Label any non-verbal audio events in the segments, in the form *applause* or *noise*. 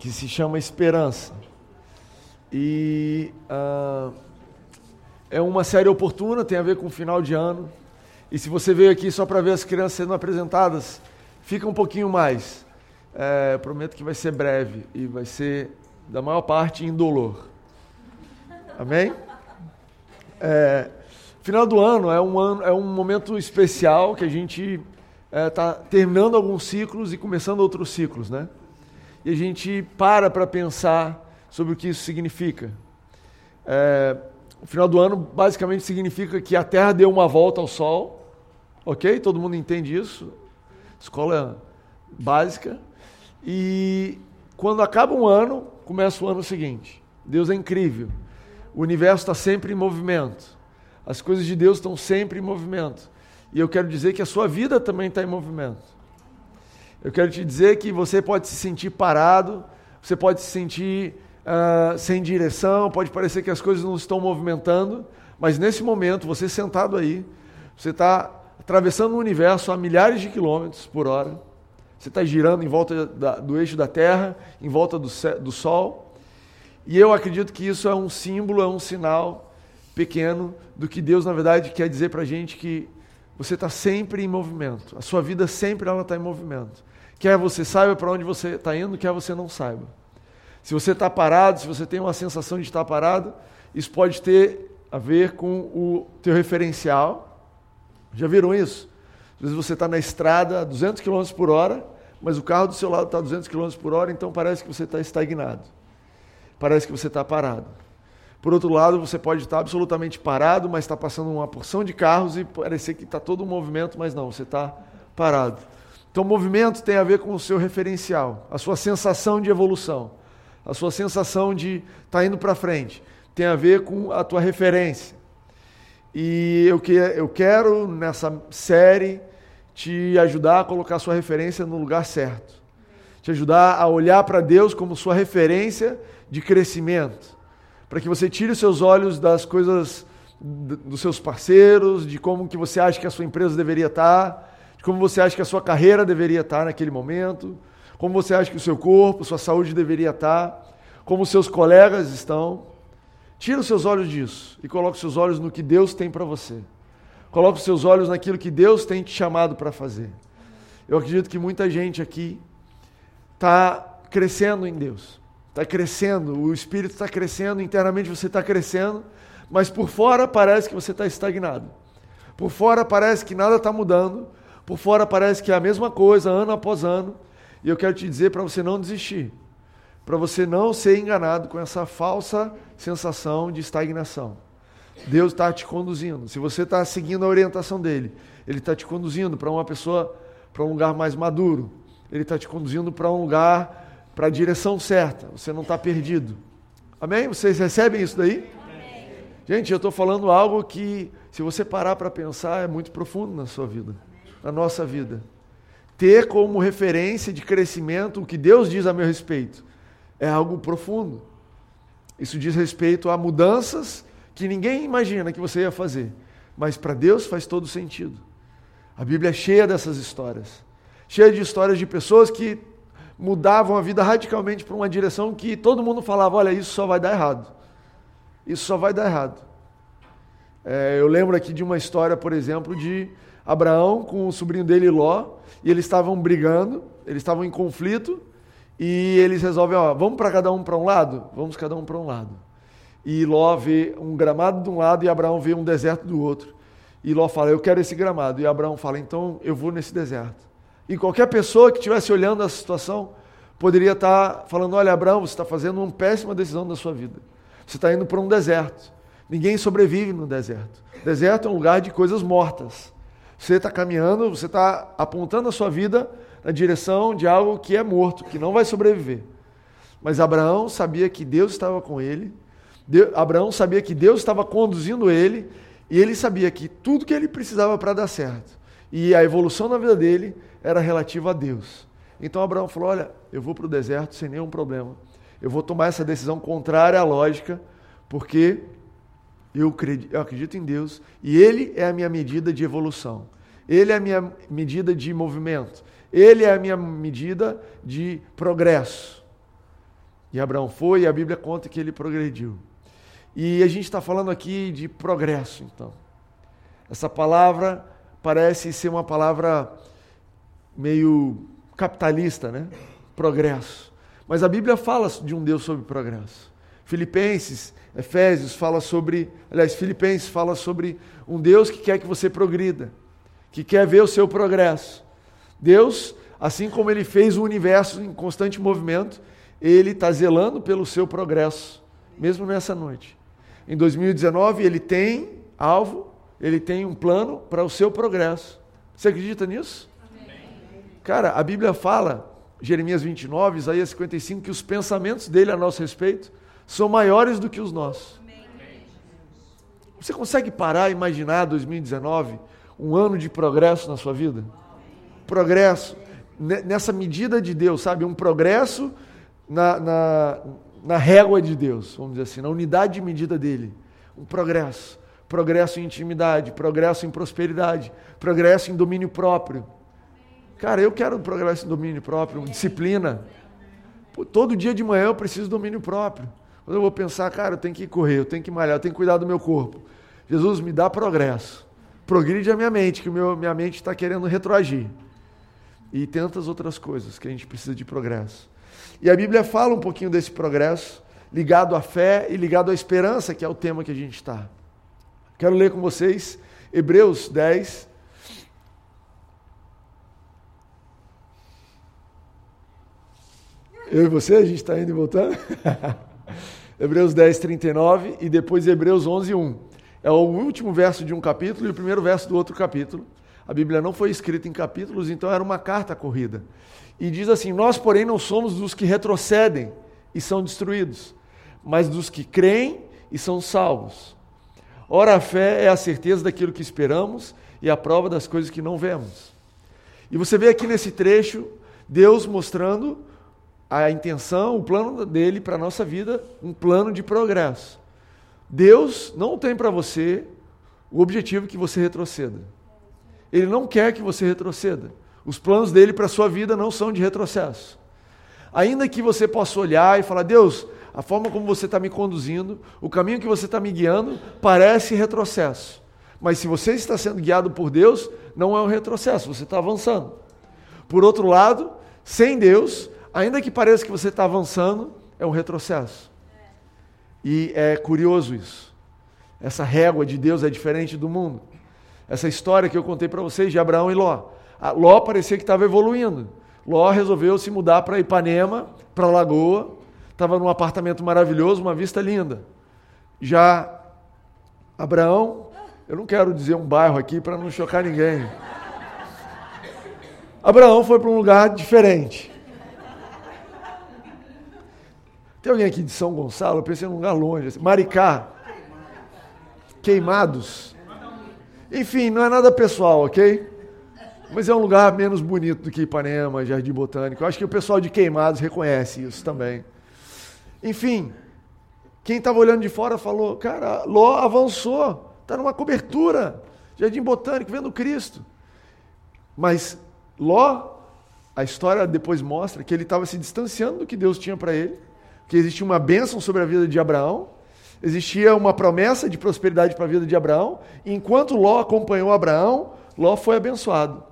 que se chama Esperança. E uh, é uma série oportuna, tem a ver com o final de ano. E se você veio aqui só para ver as crianças sendo apresentadas, fica um pouquinho mais. É, prometo que vai ser breve e vai ser, da maior parte, indolor. Amém? É, final do ano é um, ano, é um momento especial que a gente está é, tá terminando alguns ciclos e começando outros ciclos, né? E a gente para para pensar sobre o que isso significa. É, o final do ano basicamente significa que a Terra deu uma volta ao Sol, ok? Todo mundo entende isso? Escola básica. E quando acaba um ano, começa o ano seguinte. Deus é incrível. O universo está sempre em movimento. As coisas de Deus estão sempre em movimento. E eu quero dizer que a sua vida também está em movimento. Eu quero te dizer que você pode se sentir parado, você pode se sentir uh, sem direção, pode parecer que as coisas não estão movimentando, mas nesse momento, você sentado aí, você está atravessando o universo a milhares de quilômetros por hora, você está girando em volta da, do eixo da Terra, em volta do, do Sol, e eu acredito que isso é um símbolo, é um sinal pequeno do que Deus, na verdade, quer dizer para a gente que você está sempre em movimento. A sua vida sempre ela está em movimento. Quer você saiba para onde você está indo, quer você não saiba. Se você está parado, se você tem uma sensação de estar parado, isso pode ter a ver com o teu referencial. Já viram isso? Às vezes você está na estrada a 200 km por hora, mas o carro do seu lado está a 200 km por hora, então parece que você está estagnado. Parece que você está parado. Por outro lado, você pode estar absolutamente parado, mas está passando uma porção de carros e parecer que está todo um movimento, mas não, você está parado. Então, movimento tem a ver com o seu referencial, a sua sensação de evolução a sua sensação de estar tá indo para frente. Tem a ver com a tua referência. E eu, que, eu quero, nessa série, te ajudar a colocar a sua referência no lugar certo. Te ajudar a olhar para Deus como sua referência de crescimento. Para que você tire os seus olhos das coisas dos seus parceiros, de como que você acha que a sua empresa deveria estar, tá, de como você acha que a sua carreira deveria estar naquele momento, como você acha que o seu corpo, sua saúde deveria estar, como seus colegas estão. Tira os seus olhos disso e coloque os seus olhos no que Deus tem para você. Coloque os seus olhos naquilo que Deus tem te chamado para fazer. Eu acredito que muita gente aqui está crescendo em Deus, está crescendo, o Espírito está crescendo, internamente você está crescendo, mas por fora parece que você está estagnado. Por fora parece que nada está mudando, por fora parece que é a mesma coisa ano após ano. E eu quero te dizer para você não desistir, para você não ser enganado com essa falsa sensação de estagnação. Deus está te conduzindo. Se você está seguindo a orientação dele, ele está te conduzindo para uma pessoa, para um lugar mais maduro. Ele está te conduzindo para um lugar, para a direção certa. Você não está perdido. Amém? Vocês recebem isso daí? Amém. Gente, eu estou falando algo que, se você parar para pensar, é muito profundo na sua vida, na nossa vida ter como referência de crescimento o que Deus diz a meu respeito. É algo profundo. Isso diz respeito a mudanças que ninguém imagina que você ia fazer, mas para Deus faz todo sentido. A Bíblia é cheia dessas histórias cheia de histórias de pessoas que mudavam a vida radicalmente para uma direção que todo mundo falava: olha, isso só vai dar errado. Isso só vai dar errado. É, eu lembro aqui de uma história, por exemplo, de Abraão com o sobrinho dele Ló, e eles estavam brigando, eles estavam em conflito, e eles resolvem, ó, vamos para cada um para um lado? Vamos cada um para um lado. E Ló vê um gramado de um lado e Abraão vê um deserto do outro. E Ló fala, eu quero esse gramado. E Abraão fala, então eu vou nesse deserto. E qualquer pessoa que estivesse olhando a situação poderia estar tá falando, olha Abraão, você está fazendo uma péssima decisão da sua vida. Você está indo para um deserto. Ninguém sobrevive no deserto. Deserto é um lugar de coisas mortas. Você está caminhando, você está apontando a sua vida na direção de algo que é morto, que não vai sobreviver. Mas Abraão sabia que Deus estava com ele, Abraão sabia que Deus estava conduzindo ele, e ele sabia que tudo que ele precisava para dar certo, e a evolução na vida dele era relativa a Deus. Então Abraão falou: Olha, eu vou para o deserto sem nenhum problema. Eu vou tomar essa decisão contrária à lógica, porque eu acredito em Deus e Ele é a minha medida de evolução. Ele é a minha medida de movimento. Ele é a minha medida de progresso. E Abraão foi e a Bíblia conta que ele progrediu. E a gente está falando aqui de progresso, então. Essa palavra parece ser uma palavra meio capitalista, né? Progresso. Mas a Bíblia fala de um Deus sobre progresso. Filipenses, Efésios fala sobre, aliás, Filipenses fala sobre um Deus que quer que você progrida, que quer ver o seu progresso. Deus, assim como ele fez o universo em constante movimento, ele está zelando pelo seu progresso, mesmo nessa noite. Em 2019, ele tem alvo, ele tem um plano para o seu progresso. Você acredita nisso? Cara, a Bíblia fala, Jeremias 29, Isaías 55, que os pensamentos dele a nosso respeito são maiores do que os nossos. Você consegue parar e imaginar 2019 um ano de progresso na sua vida? Progresso, nessa medida de Deus, sabe? Um progresso na, na na régua de Deus, vamos dizer assim, na unidade de medida dele. Um progresso. Progresso em intimidade, progresso em prosperidade, progresso em domínio próprio. Cara, eu quero progresso em domínio próprio, disciplina. Pô, todo dia de manhã eu preciso de domínio próprio. Quando eu vou pensar, cara, eu tenho que correr, eu tenho que malhar, eu tenho que cuidar do meu corpo. Jesus, me dá progresso. Progride a minha mente, que meu, minha mente está querendo retroagir. E tantas outras coisas que a gente precisa de progresso. E a Bíblia fala um pouquinho desse progresso, ligado à fé e ligado à esperança, que é o tema que a gente está. Quero ler com vocês Hebreus 10. Eu e você, a gente está indo e voltando? *laughs* Hebreus 10, 39 e depois Hebreus 11, 1. É o último verso de um capítulo e o primeiro verso do outro capítulo. A Bíblia não foi escrita em capítulos, então era uma carta corrida. E diz assim: Nós, porém, não somos dos que retrocedem e são destruídos, mas dos que creem e são salvos. Ora, a fé é a certeza daquilo que esperamos e a prova das coisas que não vemos. E você vê aqui nesse trecho Deus mostrando a intenção, o plano dele para a nossa vida, um plano de progresso. Deus não tem para você o objetivo que você retroceda. Ele não quer que você retroceda. Os planos dele para a sua vida não são de retrocesso. Ainda que você possa olhar e falar, Deus, a forma como você está me conduzindo, o caminho que você está me guiando, parece retrocesso. Mas se você está sendo guiado por Deus, não é um retrocesso, você está avançando. Por outro lado, sem Deus, ainda que pareça que você está avançando, é um retrocesso. E é curioso isso. Essa régua de Deus é diferente do mundo. Essa história que eu contei para vocês de Abraão e Ló. Ló parecia que estava evoluindo. Ló resolveu se mudar para Ipanema, para Lagoa. Estava num apartamento maravilhoso, uma vista linda. Já Abraão, eu não quero dizer um bairro aqui para não chocar ninguém. Abraão foi para um lugar diferente. Tem alguém aqui de São Gonçalo? Eu pensei num lugar longe. Assim. Maricá. Queimados. Enfim, não é nada pessoal, ok? Mas é um lugar menos bonito do que Ipanema, Jardim Botânico. Eu acho que o pessoal de Queimados reconhece isso também. Enfim, quem estava olhando de fora falou: cara, Ló avançou, está numa cobertura, Jardim Botânico, vendo Cristo. Mas Ló, a história depois mostra que ele estava se distanciando do que Deus tinha para ele, que existia uma bênção sobre a vida de Abraão, existia uma promessa de prosperidade para a vida de Abraão, e enquanto Ló acompanhou Abraão, Ló foi abençoado.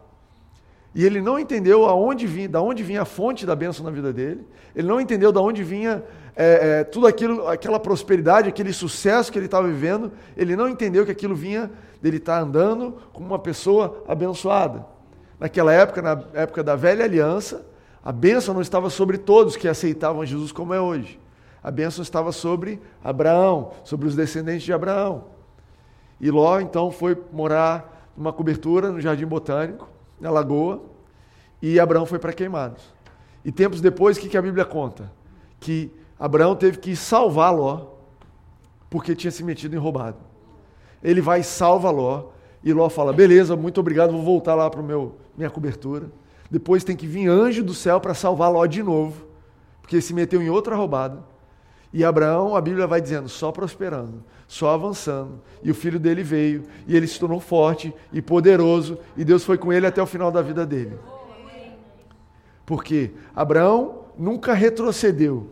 E ele não entendeu aonde vinha, da onde vinha a fonte da bênção na vida dele. Ele não entendeu da onde vinha é, é, tudo aquilo, aquela prosperidade, aquele sucesso que ele estava vivendo. Ele não entendeu que aquilo vinha dele estar andando como uma pessoa abençoada. Naquela época, na época da velha aliança, a bênção não estava sobre todos que aceitavam Jesus como é hoje. A bênção estava sobre Abraão, sobre os descendentes de Abraão. E Ló então foi morar numa cobertura no Jardim Botânico na lagoa, e Abraão foi para queimados. E tempos depois, o que, a Bíblia conta? Que Abraão teve que salvar Ló, porque tinha se metido em roubado. Ele vai e salva Ló, e Ló fala: beleza, muito obrigado, vou voltar lá para minha cobertura. Depois tem que vir anjo do céu para salvar Ló de novo, porque se meteu em outra roubada. E Abraão, a Bíblia vai dizendo, só prosperando, só avançando. E o filho dele veio, e ele se tornou forte e poderoso, e Deus foi com ele até o final da vida dele. Porque Abraão nunca retrocedeu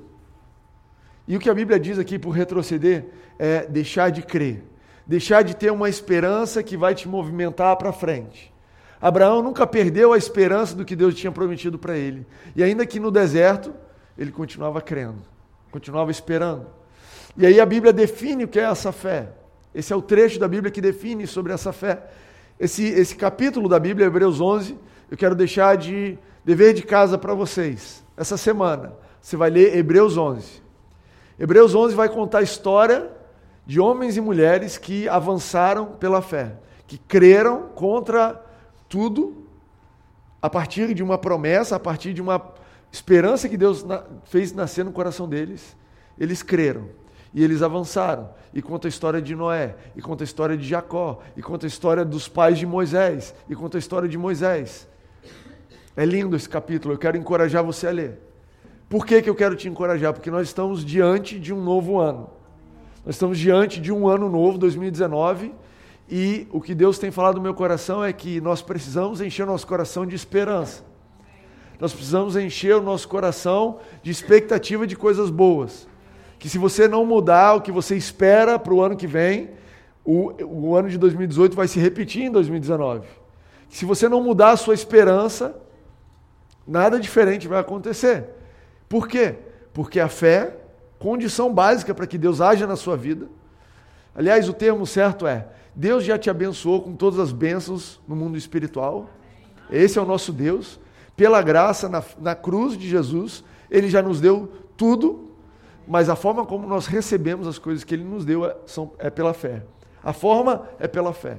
E o que a Bíblia diz aqui por retroceder é deixar de crer, deixar de ter uma esperança que vai te movimentar para frente. Abraão nunca perdeu a esperança do que Deus tinha prometido para ele. E ainda que no deserto, ele continuava crendo, continuava esperando. E aí a Bíblia define o que é essa fé. Esse é o trecho da Bíblia que define sobre essa fé. Esse, esse capítulo da Bíblia, Hebreus 11, eu quero deixar de dever de casa para vocês. Essa semana, você vai ler Hebreus 11. Hebreus 11 vai contar a história de homens e mulheres que avançaram pela fé, que creram contra tudo, a partir de uma promessa, a partir de uma esperança que Deus fez nascer no coração deles. Eles creram. E eles avançaram. E conta a história de Noé, e conta a história de Jacó, e conta a história dos pais de Moisés, e conta a história de Moisés. É lindo esse capítulo, eu quero encorajar você a ler. Por que, que eu quero te encorajar? Porque nós estamos diante de um novo ano. Nós estamos diante de um ano novo, 2019, e o que Deus tem falado no meu coração é que nós precisamos encher o nosso coração de esperança. Nós precisamos encher o nosso coração de expectativa de coisas boas que se você não mudar o que você espera para o ano que vem, o, o ano de 2018 vai se repetir em 2019. Se você não mudar a sua esperança, nada diferente vai acontecer. Por quê? Porque a fé, condição básica para que Deus haja na sua vida. Aliás, o termo certo é: Deus já te abençoou com todas as bênçãos no mundo espiritual. Esse é o nosso Deus. Pela graça, na, na cruz de Jesus, Ele já nos deu tudo mas a forma como nós recebemos as coisas que Ele nos deu é, são, é pela fé. A forma é pela fé.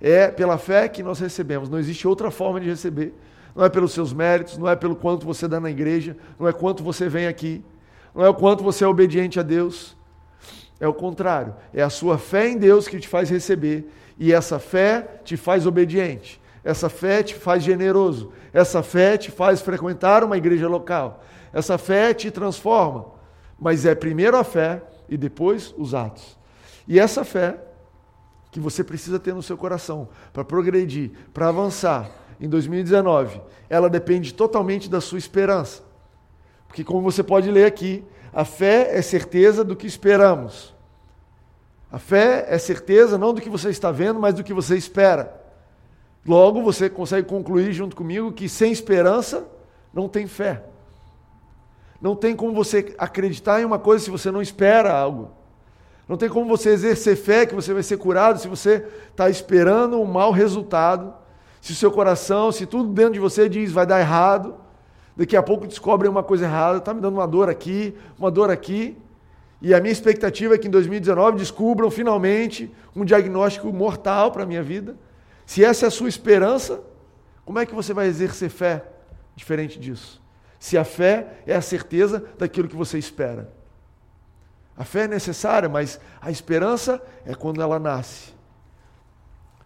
É pela fé que nós recebemos. Não existe outra forma de receber. Não é pelos seus méritos, não é pelo quanto você dá na igreja, não é quanto você vem aqui, não é o quanto você é obediente a Deus. É o contrário. É a sua fé em Deus que te faz receber. E essa fé te faz obediente. Essa fé te faz generoso. Essa fé te faz frequentar uma igreja local. Essa fé te transforma mas é primeiro a fé e depois os atos. E essa fé que você precisa ter no seu coração para progredir, para avançar em 2019, ela depende totalmente da sua esperança. Porque, como você pode ler aqui, a fé é certeza do que esperamos. A fé é certeza não do que você está vendo, mas do que você espera. Logo, você consegue concluir junto comigo que sem esperança não tem fé. Não tem como você acreditar em uma coisa se você não espera algo. Não tem como você exercer fé que você vai ser curado se você está esperando um mau resultado. Se o seu coração, se tudo dentro de você diz vai dar errado, daqui a pouco descobre uma coisa errada, está me dando uma dor aqui, uma dor aqui. E a minha expectativa é que em 2019 descubram finalmente um diagnóstico mortal para a minha vida. Se essa é a sua esperança, como é que você vai exercer fé diferente disso? se a fé é a certeza daquilo que você espera. A fé é necessária, mas a esperança é quando ela nasce.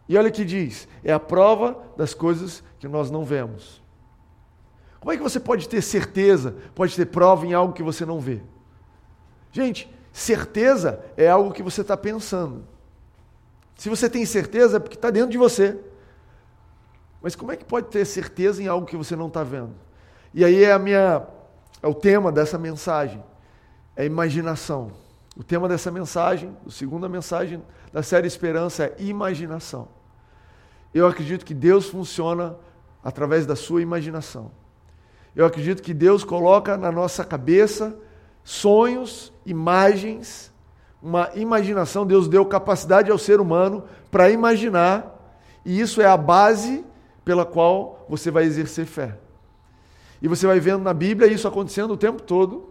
E olha o que diz: é a prova das coisas que nós não vemos. Como é que você pode ter certeza, pode ter prova em algo que você não vê? Gente, certeza é algo que você está pensando. Se você tem certeza, é porque está dentro de você. Mas como é que pode ter certeza em algo que você não está vendo? E aí é a minha é o tema dessa mensagem, é imaginação. O tema dessa mensagem, a segunda mensagem da série Esperança é imaginação. Eu acredito que Deus funciona através da sua imaginação. Eu acredito que Deus coloca na nossa cabeça sonhos, imagens, uma imaginação. Deus deu capacidade ao ser humano para imaginar, e isso é a base pela qual você vai exercer fé. E você vai vendo na Bíblia isso acontecendo o tempo todo.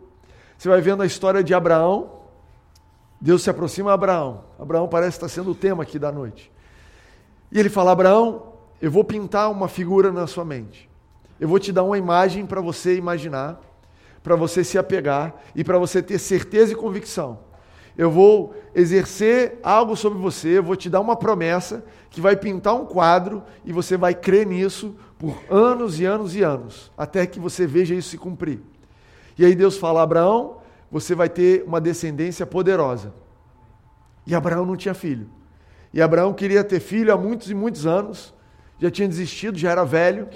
Você vai vendo a história de Abraão. Deus se aproxima a Abraão. Abraão parece estar sendo o tema aqui da noite. E ele fala: Abraão, eu vou pintar uma figura na sua mente. Eu vou te dar uma imagem para você imaginar, para você se apegar e para você ter certeza e convicção. Eu vou exercer algo sobre você, eu vou te dar uma promessa que vai pintar um quadro e você vai crer nisso por anos e anos e anos, até que você veja isso se cumprir. E aí Deus fala: Abraão, você vai ter uma descendência poderosa. E Abraão não tinha filho. E Abraão queria ter filho há muitos e muitos anos, já tinha desistido, já era velho.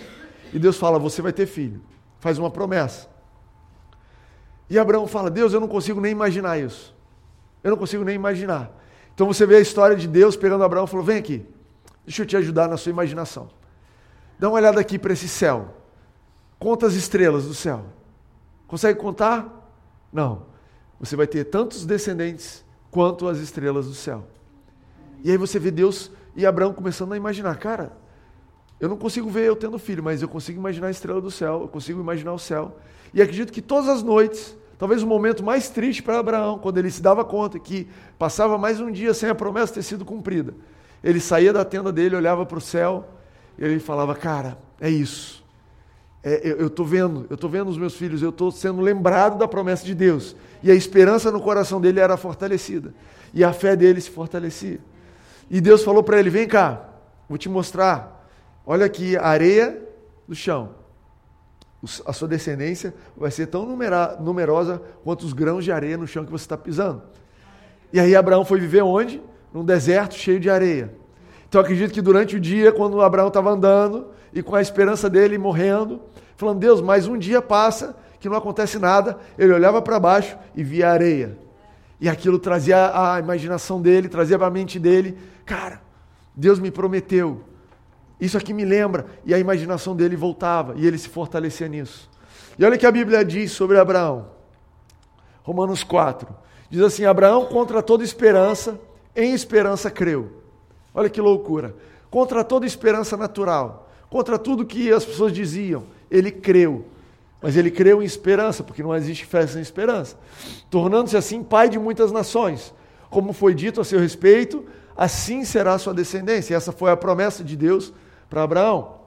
E Deus fala: Você vai ter filho. Faz uma promessa. E Abraão fala: Deus, eu não consigo nem imaginar isso. Eu não consigo nem imaginar. Então você vê a história de Deus pegando Abraão e falou: Vem aqui, deixa eu te ajudar na sua imaginação. Dá uma olhada aqui para esse céu. Conta as estrelas do céu. Consegue contar? Não. Você vai ter tantos descendentes quanto as estrelas do céu. E aí você vê Deus e Abraão começando a imaginar, cara, eu não consigo ver eu tendo filho, mas eu consigo imaginar a estrela do céu, eu consigo imaginar o céu. E acredito que todas as noites, talvez o momento mais triste para Abraão, quando ele se dava conta que passava mais um dia sem a promessa ter sido cumprida, ele saía da tenda dele, olhava para o céu e ele falava: Cara, é isso. É, eu estou vendo, eu estou vendo os meus filhos, eu estou sendo lembrado da promessa de Deus. E a esperança no coração dele era fortalecida. E a fé dele se fortalecia. E Deus falou para ele: Vem cá, vou te mostrar. Olha aqui a areia do chão a sua descendência vai ser tão numerosa quanto os grãos de areia no chão que você está pisando. E aí Abraão foi viver onde? Num deserto cheio de areia. Então acredito que durante o dia, quando Abraão estava andando e com a esperança dele morrendo, falando, Deus, mais um dia passa que não acontece nada, ele olhava para baixo e via areia. E aquilo trazia a imaginação dele, trazia para a mente dele, cara, Deus me prometeu isso aqui me lembra. E a imaginação dele voltava e ele se fortalecia nisso. E olha o que a Bíblia diz sobre Abraão. Romanos 4. Diz assim: Abraão, contra toda esperança, em esperança creu. Olha que loucura. Contra toda esperança natural, contra tudo que as pessoas diziam, ele creu. Mas ele creu em esperança, porque não existe fé sem esperança. Tornando-se assim pai de muitas nações. Como foi dito a seu respeito, assim será sua descendência. Essa foi a promessa de Deus para Abraão.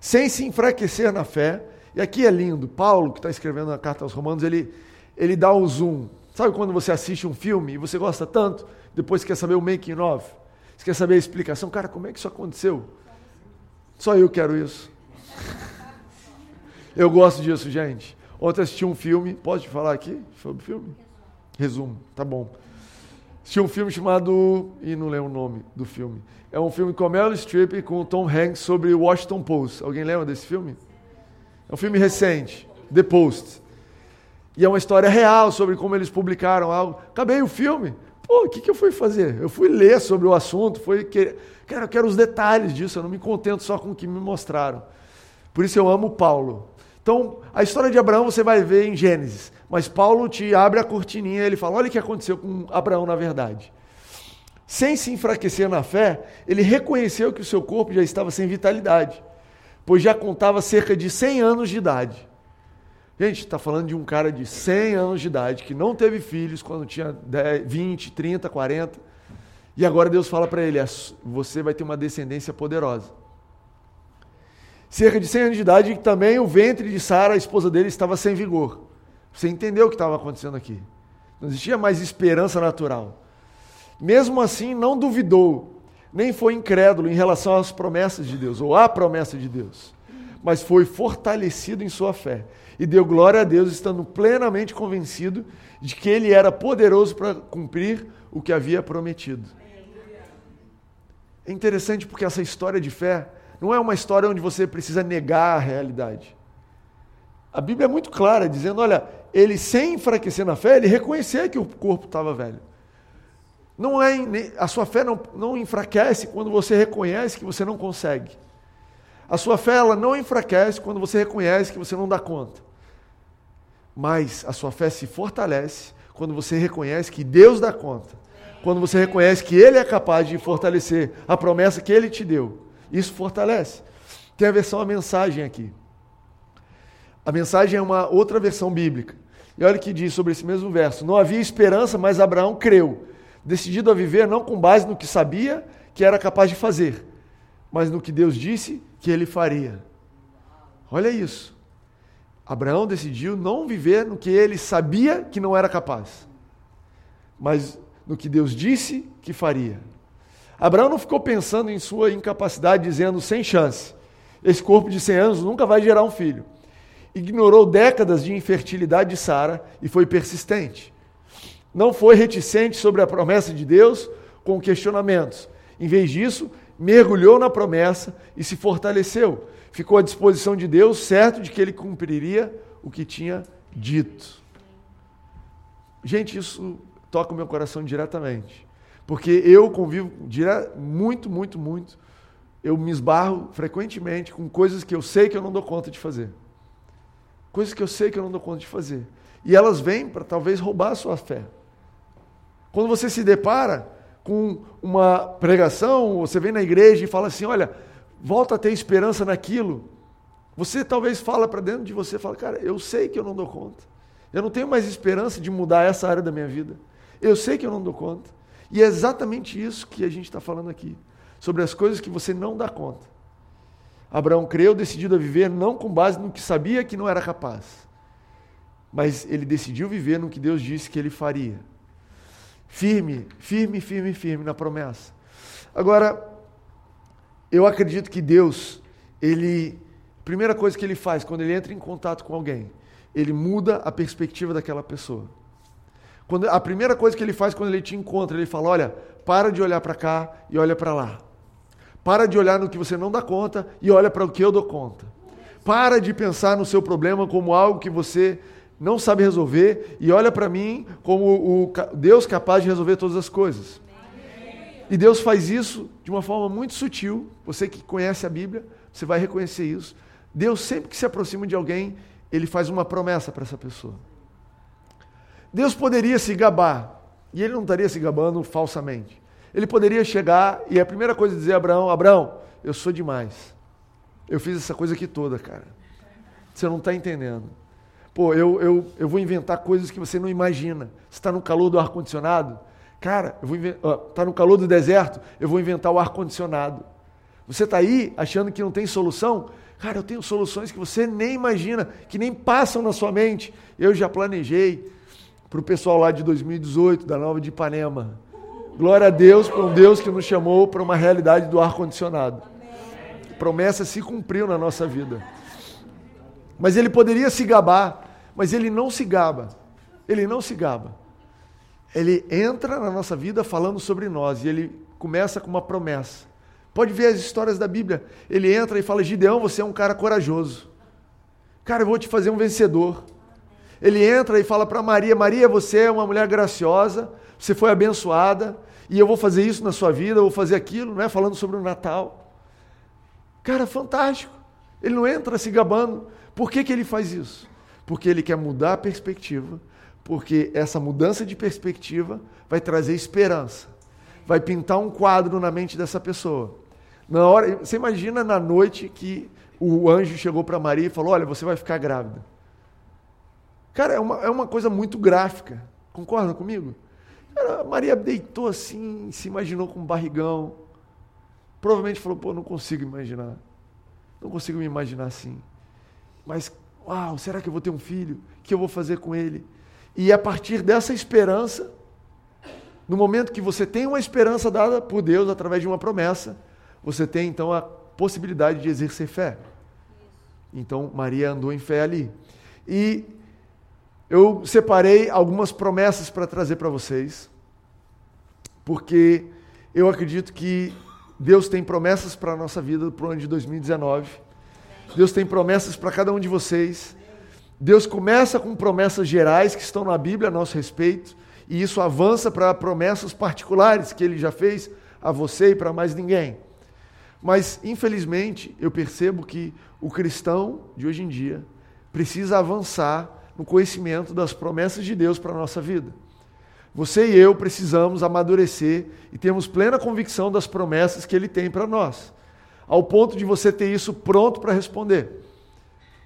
Sem se enfraquecer na fé, e aqui é lindo, Paulo, que está escrevendo a carta aos Romanos, ele, ele dá o zoom. Sabe quando você assiste um filme e você gosta tanto, depois quer saber o making of? Você quer saber a explicação? Cara, como é que isso aconteceu? Só eu quero isso. Eu gosto disso, gente. Ontem assisti um filme, pode falar aqui sobre o filme? Resumo, tá bom. Assisti um filme chamado. e não lembro o nome do filme. É um filme com Meryl Streep e com Tom Hanks sobre o Washington Post. Alguém lembra desse filme? É um filme recente, The Post. E é uma história real sobre como eles publicaram algo. Acabei o filme. Pô, o que, que eu fui fazer? Eu fui ler sobre o assunto, foi que, cara, eu quero os detalhes disso, eu não me contento só com o que me mostraram. Por isso eu amo Paulo. Então, a história de Abraão você vai ver em Gênesis, mas Paulo te abre a cortininha e ele fala: olha o que aconteceu com Abraão na verdade. Sem se enfraquecer na fé, ele reconheceu que o seu corpo já estava sem vitalidade, pois já contava cerca de 100 anos de idade. Gente, está falando de um cara de 100 anos de idade que não teve filhos quando tinha 10, 20, 30, 40. E agora Deus fala para ele: você vai ter uma descendência poderosa. Cerca de 100 anos de idade, e também o ventre de Sara, a esposa dele, estava sem vigor. Você entendeu o que estava acontecendo aqui? Não existia mais esperança natural. Mesmo assim, não duvidou, nem foi incrédulo em relação às promessas de Deus, ou à promessa de Deus, mas foi fortalecido em sua fé e deu glória a Deus, estando plenamente convencido de que ele era poderoso para cumprir o que havia prometido. É interessante porque essa história de fé não é uma história onde você precisa negar a realidade. A Bíblia é muito clara, dizendo: olha, ele sem enfraquecer na fé, ele reconhecia que o corpo estava velho. Não é, a sua fé não, não enfraquece quando você reconhece que você não consegue. A sua fé ela não enfraquece quando você reconhece que você não dá conta. Mas a sua fé se fortalece quando você reconhece que Deus dá conta. Quando você reconhece que Ele é capaz de fortalecer a promessa que Ele te deu. Isso fortalece. Tem a versão a mensagem aqui. A mensagem é uma outra versão bíblica. E olha o que diz sobre esse mesmo verso: Não havia esperança, mas Abraão creu decidido a viver não com base no que sabia que era capaz de fazer, mas no que Deus disse que ele faria. Olha isso. Abraão decidiu não viver no que ele sabia que não era capaz, mas no que Deus disse que faria. Abraão não ficou pensando em sua incapacidade, dizendo sem chance. Esse corpo de 100 anos nunca vai gerar um filho. Ignorou décadas de infertilidade de Sara e foi persistente não foi reticente sobre a promessa de Deus com questionamentos. Em vez disso, mergulhou na promessa e se fortaleceu. Ficou à disposição de Deus, certo de que ele cumpriria o que tinha dito. Gente, isso toca o meu coração diretamente. Porque eu convivo muito, muito, muito. Eu me esbarro frequentemente com coisas que eu sei que eu não dou conta de fazer. Coisas que eu sei que eu não dou conta de fazer. E elas vêm para talvez roubar a sua fé. Quando você se depara com uma pregação, você vem na igreja e fala assim: olha, volta a ter esperança naquilo. Você talvez fala para dentro de você, fala, cara, eu sei que eu não dou conta. Eu não tenho mais esperança de mudar essa área da minha vida. Eu sei que eu não dou conta. E é exatamente isso que a gente está falando aqui. Sobre as coisas que você não dá conta. Abraão creu, decidido a viver não com base no que sabia que não era capaz. Mas ele decidiu viver no que Deus disse que ele faria. Firme, firme, firme, firme na promessa. Agora, eu acredito que Deus, ele, primeira coisa que ele faz quando ele entra em contato com alguém, ele muda a perspectiva daquela pessoa. Quando, a primeira coisa que ele faz quando ele te encontra, ele fala: olha, para de olhar para cá e olha para lá. Para de olhar no que você não dá conta e olha para o que eu dou conta. Para de pensar no seu problema como algo que você não sabe resolver e olha para mim como o Deus capaz de resolver todas as coisas. E Deus faz isso de uma forma muito sutil. Você que conhece a Bíblia, você vai reconhecer isso. Deus sempre que se aproxima de alguém, ele faz uma promessa para essa pessoa. Deus poderia se gabar, e ele não estaria se gabando falsamente. Ele poderia chegar e a primeira coisa dizer a Abraão: Abraão, eu sou demais. Eu fiz essa coisa aqui toda, cara. Você não está entendendo. Pô, eu, eu, eu vou inventar coisas que você não imagina. Você está no calor do ar-condicionado? Cara, eu vou. Está no calor do deserto? Eu vou inventar o ar-condicionado. Você está aí achando que não tem solução? Cara, eu tenho soluções que você nem imagina, que nem passam na sua mente. Eu já planejei para o pessoal lá de 2018, da Nova de Ipanema. Glória a Deus para um Deus que nos chamou para uma realidade do ar-condicionado. Promessa se cumpriu na nossa vida. Mas ele poderia se gabar, mas ele não se gaba. Ele não se gaba. Ele entra na nossa vida falando sobre nós e ele começa com uma promessa. Pode ver as histórias da Bíblia. Ele entra e fala: Gideão, você é um cara corajoso. Cara, eu vou te fazer um vencedor. Ele entra e fala para Maria: Maria, você é uma mulher graciosa, você foi abençoada, e eu vou fazer isso na sua vida, eu vou fazer aquilo, né? falando sobre o Natal. Cara, fantástico. Ele não entra se gabando. Por que, que ele faz isso? Porque ele quer mudar a perspectiva, porque essa mudança de perspectiva vai trazer esperança, vai pintar um quadro na mente dessa pessoa. Na hora, você imagina na noite que o anjo chegou para Maria e falou: Olha, você vai ficar grávida. Cara, é uma, é uma coisa muito gráfica. Concorda comigo? Cara, Maria deitou assim, se imaginou com um barrigão. Provavelmente falou: Pô, não consigo imaginar. Não consigo me imaginar assim. Mas, uau, será que eu vou ter um filho? O que eu vou fazer com ele? E a partir dessa esperança, no momento que você tem uma esperança dada por Deus através de uma promessa, você tem então a possibilidade de exercer fé. Então Maria andou em fé ali. E eu separei algumas promessas para trazer para vocês, porque eu acredito que Deus tem promessas para a nossa vida para o ano de 2019. Deus tem promessas para cada um de vocês. Deus começa com promessas gerais que estão na Bíblia a nosso respeito, e isso avança para promessas particulares que ele já fez a você e para mais ninguém. Mas, infelizmente, eu percebo que o cristão de hoje em dia precisa avançar no conhecimento das promessas de Deus para a nossa vida. Você e eu precisamos amadurecer e termos plena convicção das promessas que Ele tem para nós, ao ponto de você ter isso pronto para responder,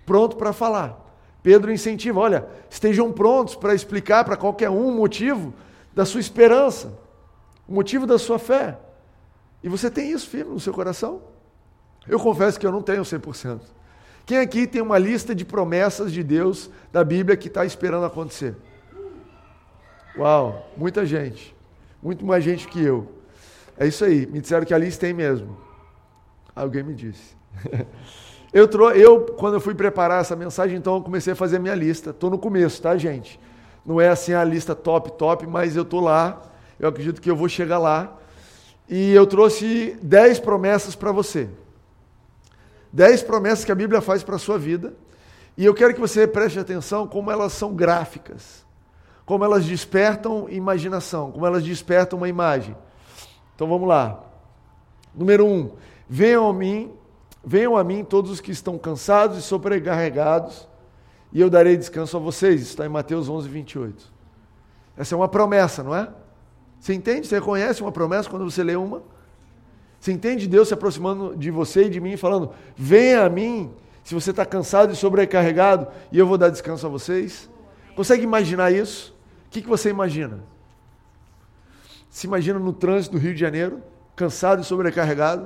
pronto para falar. Pedro incentiva: olha, estejam prontos para explicar para qualquer um o motivo da sua esperança, o motivo da sua fé. E você tem isso firme no seu coração? Eu confesso que eu não tenho 100%. Quem aqui tem uma lista de promessas de Deus da Bíblia que está esperando acontecer? Uau, muita gente. Muito mais gente que eu. É isso aí. Me disseram que a lista tem mesmo. Alguém me disse. *laughs* Eu, trou eu, quando eu fui preparar essa mensagem, então eu comecei a fazer a minha lista. Estou no começo, tá, gente? Não é assim a lista top, top, mas eu estou lá. Eu acredito que eu vou chegar lá. E eu trouxe dez promessas para você. Dez promessas que a Bíblia faz para a sua vida. E eu quero que você preste atenção como elas são gráficas, como elas despertam imaginação, como elas despertam uma imagem. Então vamos lá. Número um, venham a mim, venham a mim todos os que estão cansados e sobrecarregados, e eu darei descanso a vocês. Isso está em Mateus 11, 28. Essa é uma promessa, não é? Você entende? Você reconhece uma promessa quando você lê uma? Você entende Deus se aproximando de você e de mim, falando: Venha a mim, se você está cansado e sobrecarregado, e eu vou dar descanso a vocês? Consegue imaginar isso? O que, que você imagina? Se imagina no trânsito do Rio de Janeiro, cansado e sobrecarregado?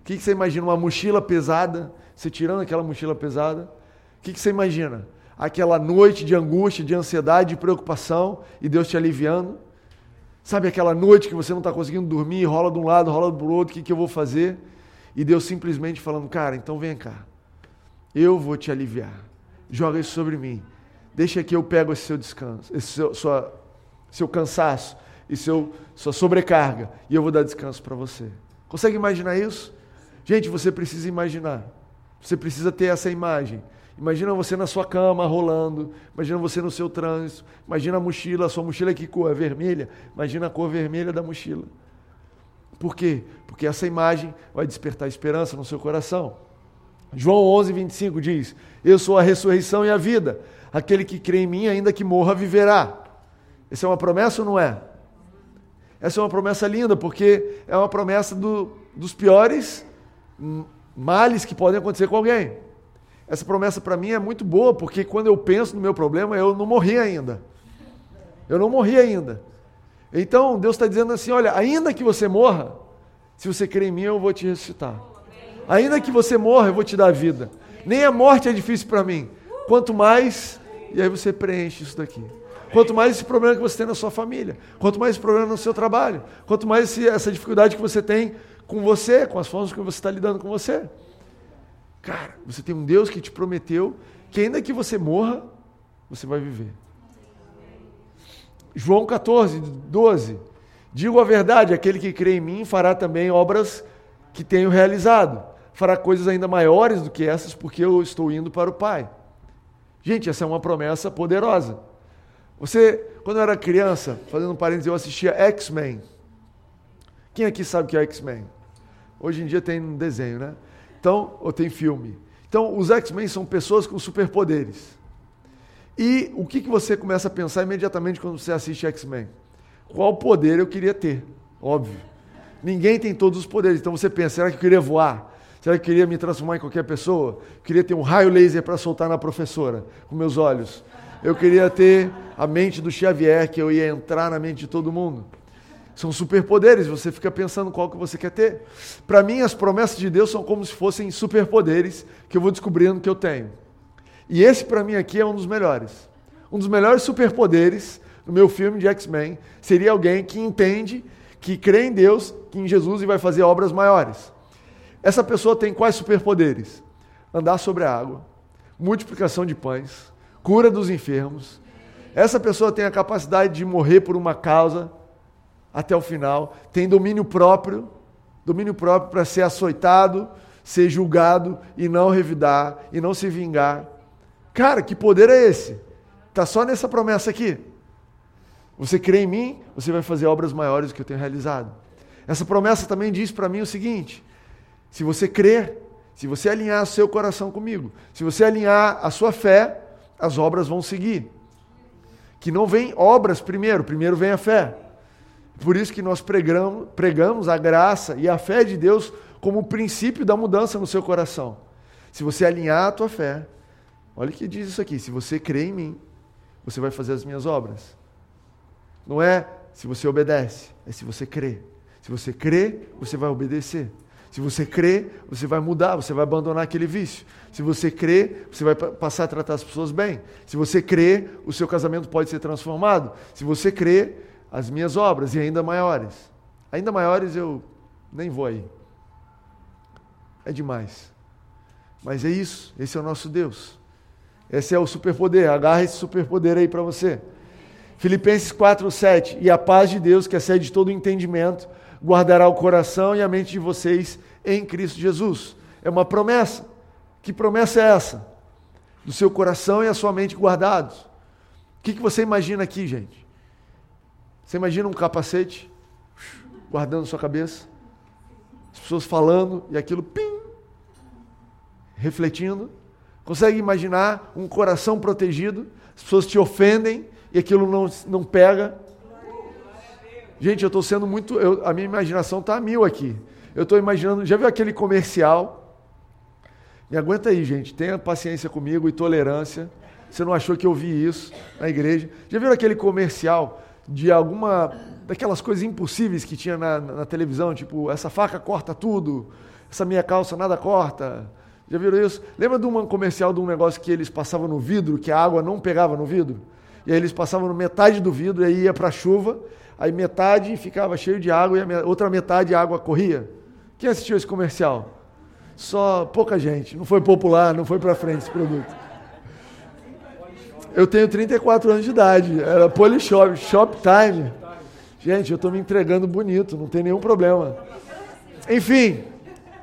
O que, que você imagina? Uma mochila pesada, você tirando aquela mochila pesada? O que, que você imagina? Aquela noite de angústia, de ansiedade, de preocupação e Deus te aliviando? Sabe aquela noite que você não está conseguindo dormir, rola de um lado, rola do outro, o que, que eu vou fazer? E Deus simplesmente falando, cara, então vem cá. Eu vou te aliviar. Joga isso sobre mim. Deixa que eu pego esse seu descanso, esse seu, sua, seu cansaço e seu, sua sobrecarga, e eu vou dar descanso para você. Consegue imaginar isso? Gente, você precisa imaginar. Você precisa ter essa imagem. Imagina você na sua cama rolando, imagina você no seu trânsito, imagina a mochila, a sua mochila que cor é vermelha, imagina a cor vermelha da mochila. Por quê? Porque essa imagem vai despertar esperança no seu coração. João 11, 25 diz: Eu sou a ressurreição e a vida. Aquele que crê em mim, ainda que morra, viverá. Essa é uma promessa ou não é? Essa é uma promessa linda, porque é uma promessa do, dos piores males que podem acontecer com alguém. Essa promessa para mim é muito boa, porque quando eu penso no meu problema, eu não morri ainda. Eu não morri ainda. Então, Deus está dizendo assim: olha, ainda que você morra, se você crer em mim, eu vou te ressuscitar. Ainda que você morra, eu vou te dar vida. Nem a morte é difícil para mim. Quanto mais, e aí você preenche isso daqui. Quanto mais esse problema que você tem na sua família, quanto mais esse problema no seu trabalho, quanto mais esse, essa dificuldade que você tem com você, com as formas que você está lidando com você. Cara, você tem um Deus que te prometeu que ainda que você morra, você vai viver. João 14, 12. Digo a verdade, aquele que crê em mim fará também obras que tenho realizado. Fará coisas ainda maiores do que essas, porque eu estou indo para o Pai. Gente, essa é uma promessa poderosa. Você, quando eu era criança, fazendo um parênteses, eu assistia X-Men. Quem aqui sabe o que é X-Men? Hoje em dia tem um desenho, né? Então, ou tem filme. Então, os X-Men são pessoas com superpoderes. E o que, que você começa a pensar imediatamente quando você assiste X-Men? Qual poder eu queria ter? Óbvio. Ninguém tem todos os poderes. Então você pensa, será que eu queria voar? Será que queria me transformar em qualquer pessoa? Queria ter um raio laser para soltar na professora, com meus olhos. Eu queria ter a mente do Xavier, que eu ia entrar na mente de todo mundo. São superpoderes, você fica pensando qual que você quer ter. Para mim, as promessas de Deus são como se fossem superpoderes que eu vou descobrindo que eu tenho. E esse, para mim, aqui é um dos melhores. Um dos melhores superpoderes no meu filme de X-Men seria alguém que entende, que crê em Deus, que em Jesus e vai fazer obras maiores. Essa pessoa tem quais superpoderes? Andar sobre a água, multiplicação de pães, cura dos enfermos. Essa pessoa tem a capacidade de morrer por uma causa até o final, tem domínio próprio, domínio próprio para ser açoitado, ser julgado e não revidar e não se vingar. Cara, que poder é esse? Tá só nessa promessa aqui. Você crê em mim, você vai fazer obras maiores do que eu tenho realizado. Essa promessa também diz para mim o seguinte: se você crer, se você alinhar seu coração comigo, se você alinhar a sua fé, as obras vão seguir. Que não vem obras primeiro, primeiro vem a fé. Por isso que nós pregamos, pregamos a graça e a fé de Deus como o princípio da mudança no seu coração. Se você alinhar a tua fé, olha o que diz isso aqui: se você crê em mim, você vai fazer as minhas obras. Não é se você obedece, é se você crê. Se você crê, você vai obedecer. Se você crê, você vai mudar, você vai abandonar aquele vício. Se você crê, você vai passar a tratar as pessoas bem. Se você crê, o seu casamento pode ser transformado. Se você crê, as minhas obras e ainda maiores. Ainda maiores eu nem vou aí. É demais. Mas é isso, esse é o nosso Deus. Esse é o superpoder, agarra esse superpoder aí para você. Filipenses 4, 7. E a paz de Deus, que excede todo o entendimento, guardará o coração e a mente de vocês em Cristo Jesus. É uma promessa. Que promessa é essa? do seu coração e a sua mente guardados. O que, que você imagina aqui, gente? Você imagina um capacete guardando sua cabeça? As pessoas falando e aquilo, pim, refletindo. Consegue imaginar um coração protegido? As pessoas te ofendem e aquilo não, não pega. Gente, eu estou sendo muito. Eu, a minha imaginação está a mil aqui. Eu estou imaginando. Já viu aquele comercial? Me aguenta aí, gente. Tenha paciência comigo e tolerância. Você não achou que eu vi isso na igreja? Já viram aquele comercial de alguma. daquelas coisas impossíveis que tinha na, na televisão? Tipo, essa faca corta tudo, essa minha calça nada corta. Já viram isso? Lembra de um comercial de um negócio que eles passavam no vidro, que a água não pegava no vidro? E aí eles passavam no metade do vidro e aí ia para a chuva, aí metade ficava cheio de água e a outra metade a água corria. Quem assistiu esse comercial? Só pouca gente. Não foi popular, não foi para frente esse produto. Eu tenho 34 anos de idade. Era Polishop, Shoptime. Gente, eu estou me entregando bonito, não tem nenhum problema. Enfim,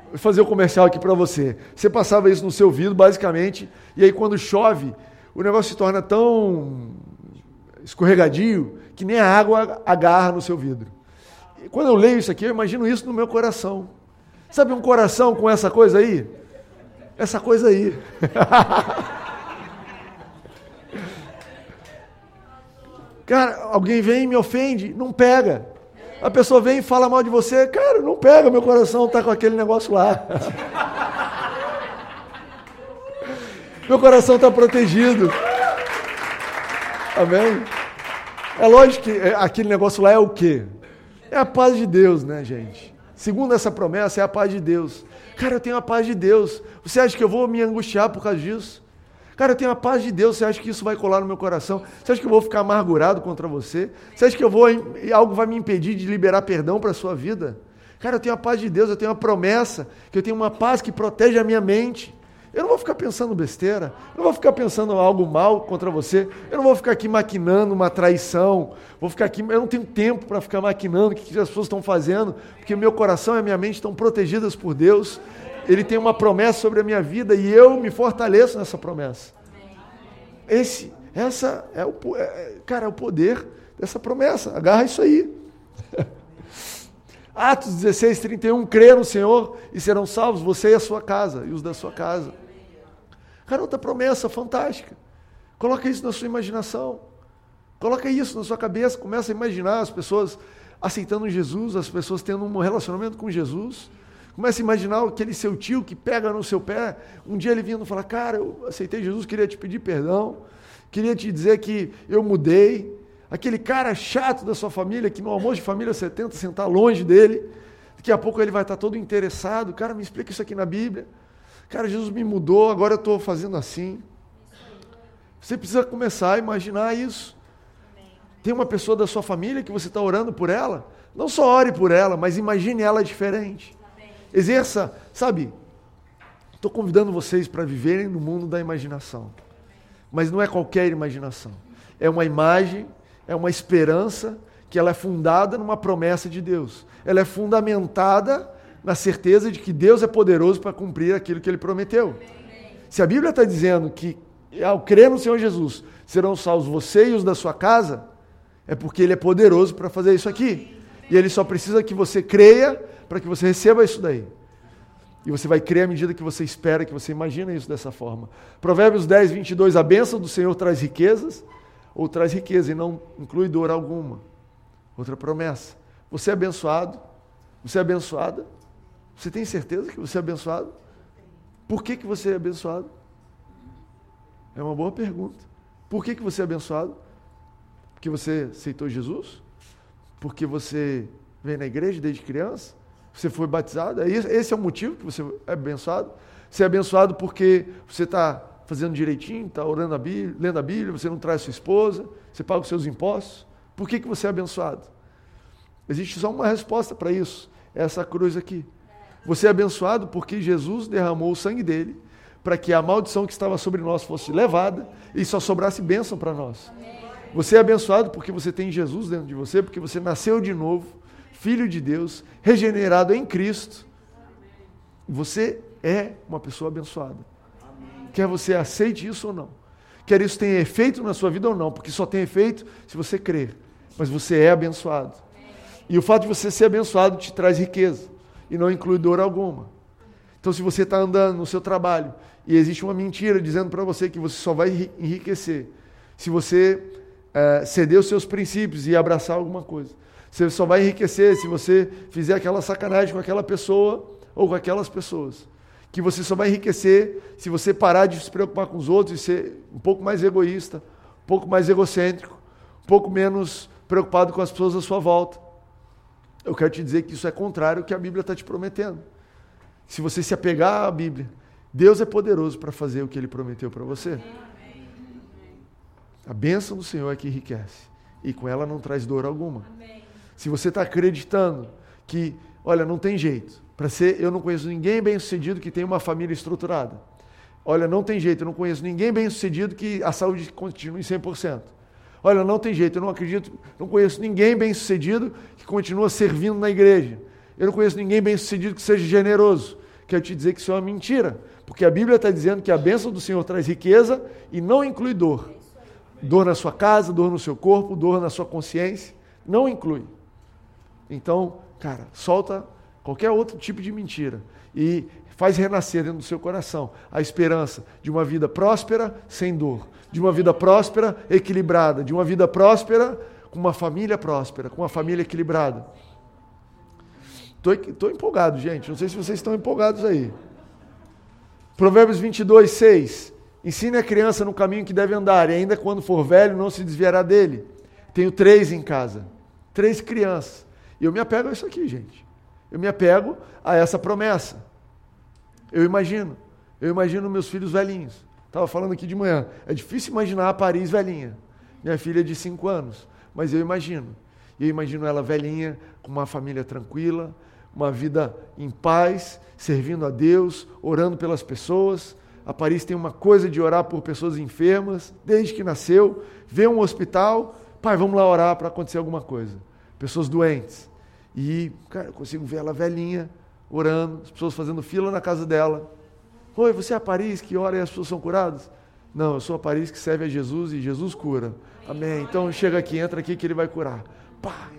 vou fazer o um comercial aqui para você. Você passava isso no seu vidro, basicamente, e aí quando chove, o negócio se torna tão escorregadio que nem a água agarra no seu vidro. E quando eu leio isso aqui, eu imagino isso no meu coração. Sabe um coração com essa coisa aí? Essa coisa aí. *laughs* Cara, alguém vem e me ofende, não pega. A pessoa vem e fala mal de você, cara, não pega, meu coração está com aquele negócio lá. *laughs* meu coração está protegido. Amém? É lógico que é, aquele negócio lá é o quê? É a paz de Deus, né, gente? Segundo essa promessa, é a paz de Deus. Cara, eu tenho a paz de Deus. Você acha que eu vou me angustiar por causa disso? Cara, eu tenho a paz de Deus. Você acha que isso vai colar no meu coração? Você acha que eu vou ficar amargurado contra você? Você acha que eu vou algo vai me impedir de liberar perdão para a sua vida? Cara, eu tenho a paz de Deus, eu tenho a promessa, que eu tenho uma paz que protege a minha mente. Eu não vou ficar pensando besteira, eu não vou ficar pensando algo mal contra você, eu não vou ficar aqui maquinando uma traição, vou ficar aqui, eu não tenho tempo para ficar maquinando o que as pessoas estão fazendo, porque meu coração e a minha mente estão protegidas por Deus. Ele tem uma promessa sobre a minha vida e eu me fortaleço nessa promessa. Esse, essa é o, é, cara, é o poder dessa promessa. Agarra isso aí. *laughs* Atos 16, 31, crê no Senhor e serão salvos, você e a sua casa, e os da sua casa. Cara, outra promessa fantástica. Coloca isso na sua imaginação. Coloca isso na sua cabeça. Começa a imaginar as pessoas aceitando Jesus, as pessoas tendo um relacionamento com Jesus. Começa a imaginar aquele seu tio que pega no seu pé. Um dia ele vindo falar: Cara, eu aceitei Jesus, queria te pedir perdão. Queria te dizer que eu mudei. Aquele cara chato da sua família, que no almoço de família você tenta sentar longe dele. Daqui a pouco ele vai estar todo interessado. Cara, me explica isso aqui na Bíblia. Cara, Jesus me mudou, agora eu estou fazendo assim. Você precisa começar a imaginar isso. Tem uma pessoa da sua família que você está orando por ela. Não só ore por ela, mas imagine ela diferente. Exerça, sabe? Estou convidando vocês para viverem no mundo da imaginação. Mas não é qualquer imaginação. É uma imagem, é uma esperança que ela é fundada numa promessa de Deus. Ela é fundamentada na certeza de que Deus é poderoso para cumprir aquilo que ele prometeu. Se a Bíblia está dizendo que ao crer no Senhor Jesus serão salvos você e os da sua casa, é porque ele é poderoso para fazer isso aqui. E ele só precisa que você creia para que você receba isso daí. E você vai crer à medida que você espera, que você imagina isso dessa forma. Provérbios 10, 22, a bênção do Senhor traz riquezas, ou traz riqueza e não inclui dor alguma. Outra promessa. Você é abençoado, você é abençoada, você tem certeza que você é abençoado? Por que, que você é abençoado? É uma boa pergunta. Por que, que você é abençoado? Porque você aceitou Jesus? Porque você vem na igreja desde criança? Você foi batizado? É esse é o motivo que você é abençoado? Você é abençoado porque você está fazendo direitinho, está orando a Bíblia, lendo a Bíblia, você não traz sua esposa, você paga os seus impostos. Por que, que você é abençoado? Existe só uma resposta para isso. É essa cruz aqui. Você é abençoado porque Jesus derramou o sangue dele para que a maldição que estava sobre nós fosse levada e só sobrasse bênção para nós. Você é abençoado porque você tem Jesus dentro de você, porque você nasceu de novo, filho de Deus, regenerado em Cristo. Você é uma pessoa abençoada. Quer você aceite isso ou não. Quer isso tenha efeito na sua vida ou não, porque só tem efeito se você crer. Mas você é abençoado. E o fato de você ser abençoado te traz riqueza e não inclui dor alguma. Então, se você está andando no seu trabalho e existe uma mentira dizendo para você que você só vai enriquecer se você é, ceder os seus princípios e abraçar alguma coisa, você só vai enriquecer se você fizer aquela sacanagem com aquela pessoa ou com aquelas pessoas. Que você só vai enriquecer se você parar de se preocupar com os outros e ser um pouco mais egoísta, um pouco mais egocêntrico, um pouco menos preocupado com as pessoas à sua volta. Eu quero te dizer que isso é contrário ao que a Bíblia está te prometendo. Se você se apegar à Bíblia, Deus é poderoso para fazer o que ele prometeu para você. A bênção do Senhor é que enriquece. E com ela não traz dor alguma. Se você está acreditando que, olha, não tem jeito. Para ser, eu não conheço ninguém bem sucedido que tem uma família estruturada. Olha, não tem jeito, eu não conheço ninguém bem sucedido que a saúde continue em 100%. Olha, não tem jeito, eu não acredito, não conheço ninguém bem sucedido que continua servindo na igreja. Eu não conheço ninguém bem sucedido que seja generoso. Quero te dizer que isso é uma mentira, porque a Bíblia está dizendo que a bênção do Senhor traz riqueza e não inclui dor. Dor na sua casa, dor no seu corpo, dor na sua consciência, não inclui. Então, cara, solta qualquer outro tipo de mentira e faz renascer dentro do seu coração a esperança de uma vida próspera sem dor, de uma vida próspera equilibrada, de uma vida próspera com uma família próspera, com uma família equilibrada. Estou empolgado, gente. Não sei se vocês estão empolgados aí. Provérbios 22, 6. Ensine a criança no caminho que deve andar, e ainda quando for velho, não se desviará dele. Tenho três em casa. Três crianças. E eu me apego a isso aqui, gente. Eu me apego a essa promessa. Eu imagino. Eu imagino meus filhos velhinhos. Estava falando aqui de manhã. É difícil imaginar a Paris velhinha. Minha filha é de cinco anos. Mas eu imagino. E eu imagino ela velhinha, com uma família tranquila, uma vida em paz, servindo a Deus, orando pelas pessoas. A Paris tem uma coisa de orar por pessoas enfermas, desde que nasceu. Vê um hospital, pai, vamos lá orar para acontecer alguma coisa. Pessoas doentes. E, cara, eu consigo ver ela velhinha, orando, as pessoas fazendo fila na casa dela. Oi, você é a Paris que ora e as pessoas são curadas? Não, eu sou a Paris que serve a Jesus e Jesus cura. Amém. Então chega aqui, entra aqui que ele vai curar. Pá,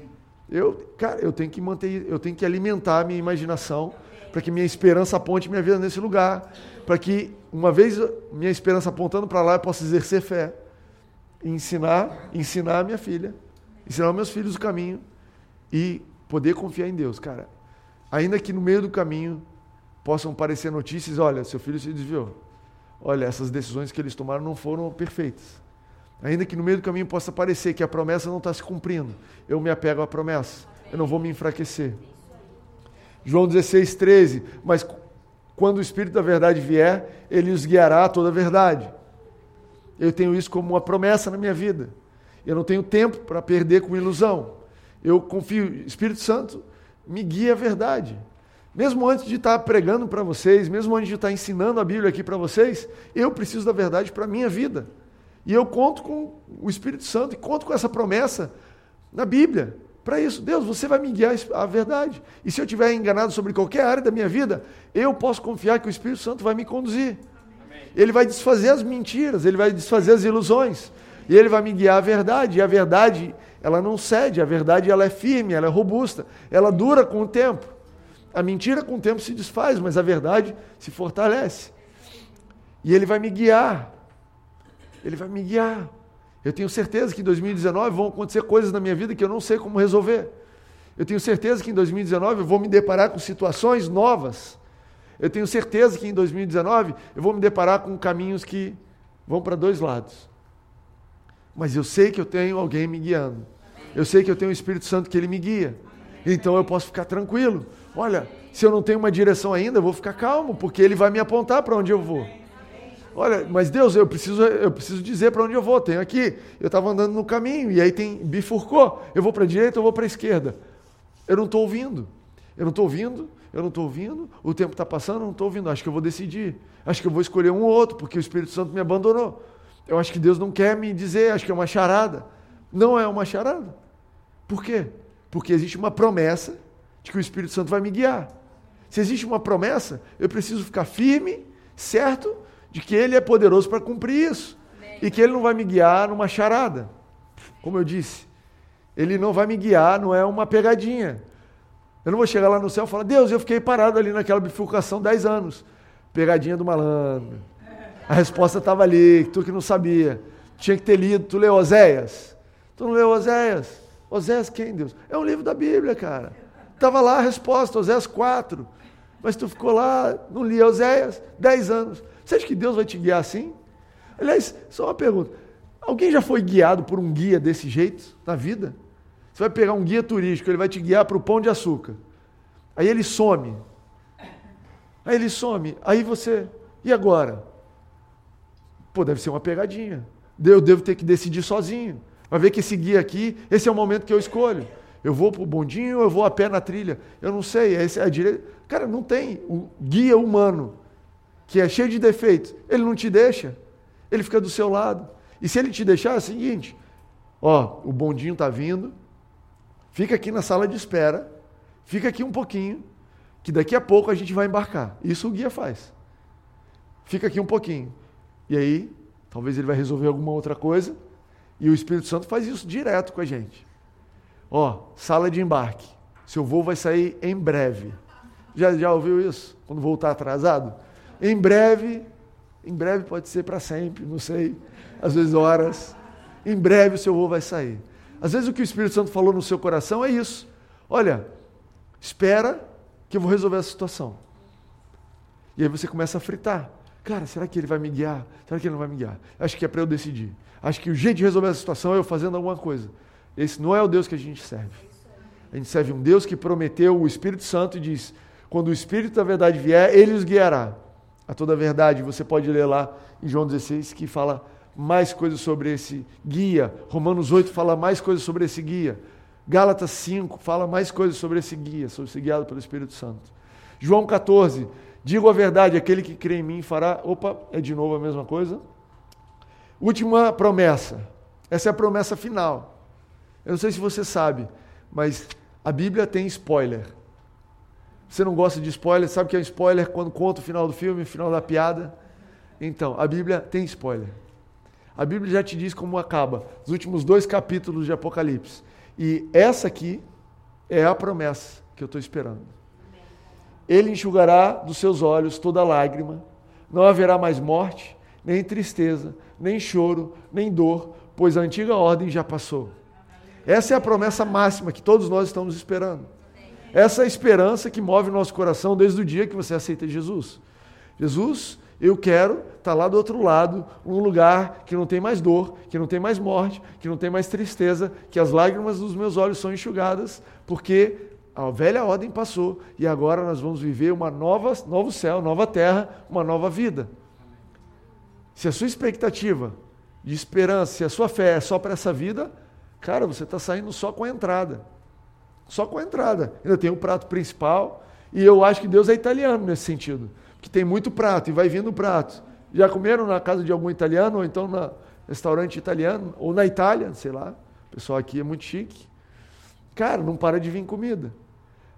eu, cara, eu tenho que manter, eu tenho que alimentar a minha imaginação para que minha esperança aponte minha vida nesse lugar, para que uma vez minha esperança apontando para lá eu possa exercer fé e ensinar, ensinar a minha filha, ensinar meus filhos o caminho e poder confiar em Deus, cara. Ainda que no meio do caminho possam aparecer notícias, olha, seu filho se desviou. Olha, essas decisões que eles tomaram não foram perfeitas. Ainda que no meio do caminho possa parecer que a promessa não está se cumprindo, eu me apego à promessa. Eu não vou me enfraquecer. João 16, 13. Mas quando o Espírito da Verdade vier, ele os guiará a toda a verdade. Eu tenho isso como uma promessa na minha vida. Eu não tenho tempo para perder com ilusão. Eu confio, Espírito Santo me guia a verdade. Mesmo antes de estar pregando para vocês, mesmo antes de estar ensinando a Bíblia aqui para vocês, eu preciso da verdade para a minha vida. E eu conto com o Espírito Santo e conto com essa promessa na Bíblia. Para isso, Deus, você vai me guiar a verdade. E se eu estiver enganado sobre qualquer área da minha vida, eu posso confiar que o Espírito Santo vai me conduzir. Amém. Ele vai desfazer as mentiras, ele vai desfazer as ilusões. E ele vai me guiar à verdade. E a verdade, ela não cede, a verdade ela é firme, ela é robusta, ela dura com o tempo. A mentira com o tempo se desfaz, mas a verdade se fortalece. E ele vai me guiar. Ele vai me guiar. Eu tenho certeza que em 2019 vão acontecer coisas na minha vida que eu não sei como resolver. Eu tenho certeza que em 2019 eu vou me deparar com situações novas. Eu tenho certeza que em 2019 eu vou me deparar com caminhos que vão para dois lados. Mas eu sei que eu tenho alguém me guiando. Eu sei que eu tenho o Espírito Santo que ele me guia. Então eu posso ficar tranquilo. Olha, se eu não tenho uma direção ainda, eu vou ficar calmo, porque ele vai me apontar para onde eu vou. Olha, mas Deus, eu preciso, eu preciso dizer para onde eu vou. Tenho aqui, eu estava andando no caminho e aí tem bifurcou. Eu vou para a direita, eu vou para a esquerda. Eu não estou ouvindo. Eu não estou ouvindo. Eu não estou ouvindo. O tempo está passando, eu não estou ouvindo. Acho que eu vou decidir. Acho que eu vou escolher um ou outro, porque o Espírito Santo me abandonou. Eu acho que Deus não quer me dizer. Acho que é uma charada. Não é uma charada. Por quê? Porque existe uma promessa de que o Espírito Santo vai me guiar. Se existe uma promessa, eu preciso ficar firme, certo de que Ele é poderoso para cumprir isso. E que Ele não vai me guiar numa charada. Como eu disse, Ele não vai me guiar, não é uma pegadinha. Eu não vou chegar lá no céu e falar, Deus, eu fiquei parado ali naquela bifurcação 10 anos. Pegadinha do malandro. A resposta estava ali, tu que não sabia. Tinha que ter lido. Tu leu Oséias? Tu não leu Oséias? Oséias quem, Deus? É um livro da Bíblia, cara. Estava lá a resposta, Oséias 4. Mas tu ficou lá, não lia Oséias, 10 anos. Você acha que Deus vai te guiar assim? Aliás, só uma pergunta. Alguém já foi guiado por um guia desse jeito na vida? Você vai pegar um guia turístico, ele vai te guiar para o pão de açúcar. Aí ele some. Aí ele some. Aí você. E agora? Pô, deve ser uma pegadinha. Eu devo ter que decidir sozinho. Vai ver que esse guia aqui, esse é o momento que eu escolho. Eu vou para o bondinho ou eu vou a pé na trilha? Eu não sei. Esse é a direita. Cara, não tem. O guia humano, que é cheio de defeitos, ele não te deixa. Ele fica do seu lado. E se ele te deixar, é o seguinte: ó, o bondinho está vindo, fica aqui na sala de espera, fica aqui um pouquinho, que daqui a pouco a gente vai embarcar. Isso o guia faz. Fica aqui um pouquinho. E aí, talvez ele vai resolver alguma outra coisa, e o Espírito Santo faz isso direto com a gente. Ó, sala de embarque. Seu voo vai sair em breve. Já, já ouviu isso? Quando voltar atrasado? Em breve, em breve pode ser para sempre, não sei. Às vezes horas. Em breve o seu voo vai sair. Às vezes o que o Espírito Santo falou no seu coração é isso. Olha, espera que eu vou resolver a situação. E aí você começa a fritar. Cara, será que ele vai me guiar? Será que ele não vai me guiar? Acho que é para eu decidir. Acho que o jeito de resolver essa situação é eu fazendo alguma coisa. Esse não é o Deus que a gente serve. A gente serve um Deus que prometeu o Espírito Santo e diz: quando o Espírito da verdade vier, ele os guiará a toda a verdade. Você pode ler lá em João 16 que fala mais coisas sobre esse guia. Romanos 8 fala mais coisas sobre esse guia. Gálatas 5 fala mais coisas sobre esse guia, sobre ser guiado pelo Espírito Santo. João 14, digo a verdade, aquele que crê em mim fará. Opa, é de novo a mesma coisa. Última promessa. Essa é a promessa final. Eu não sei se você sabe, mas a Bíblia tem spoiler. Você não gosta de spoiler? Sabe que é spoiler quando conta o final do filme, o final da piada? Então, a Bíblia tem spoiler. A Bíblia já te diz como acaba os últimos dois capítulos de Apocalipse. E essa aqui é a promessa que eu estou esperando. Ele enxugará dos seus olhos toda lágrima, não haverá mais morte, nem tristeza, nem choro, nem dor, pois a antiga ordem já passou. Essa é a promessa máxima que todos nós estamos esperando. Essa é a esperança que move o nosso coração desde o dia que você aceita Jesus. Jesus, eu quero estar lá do outro lado, num lugar que não tem mais dor, que não tem mais morte, que não tem mais tristeza, que as lágrimas dos meus olhos são enxugadas, porque a velha ordem passou e agora nós vamos viver uma nova, novo céu, nova terra, uma nova vida. Se a sua expectativa de esperança, se a sua fé é só para essa vida, cara, você está saindo só com a entrada. Só com a entrada. Ainda tem o prato principal. E eu acho que Deus é italiano nesse sentido. Porque tem muito prato e vai vindo prato. Já comeram na casa de algum italiano, ou então no restaurante italiano, ou na Itália, sei lá. O pessoal aqui é muito chique. Cara, não para de vir comida.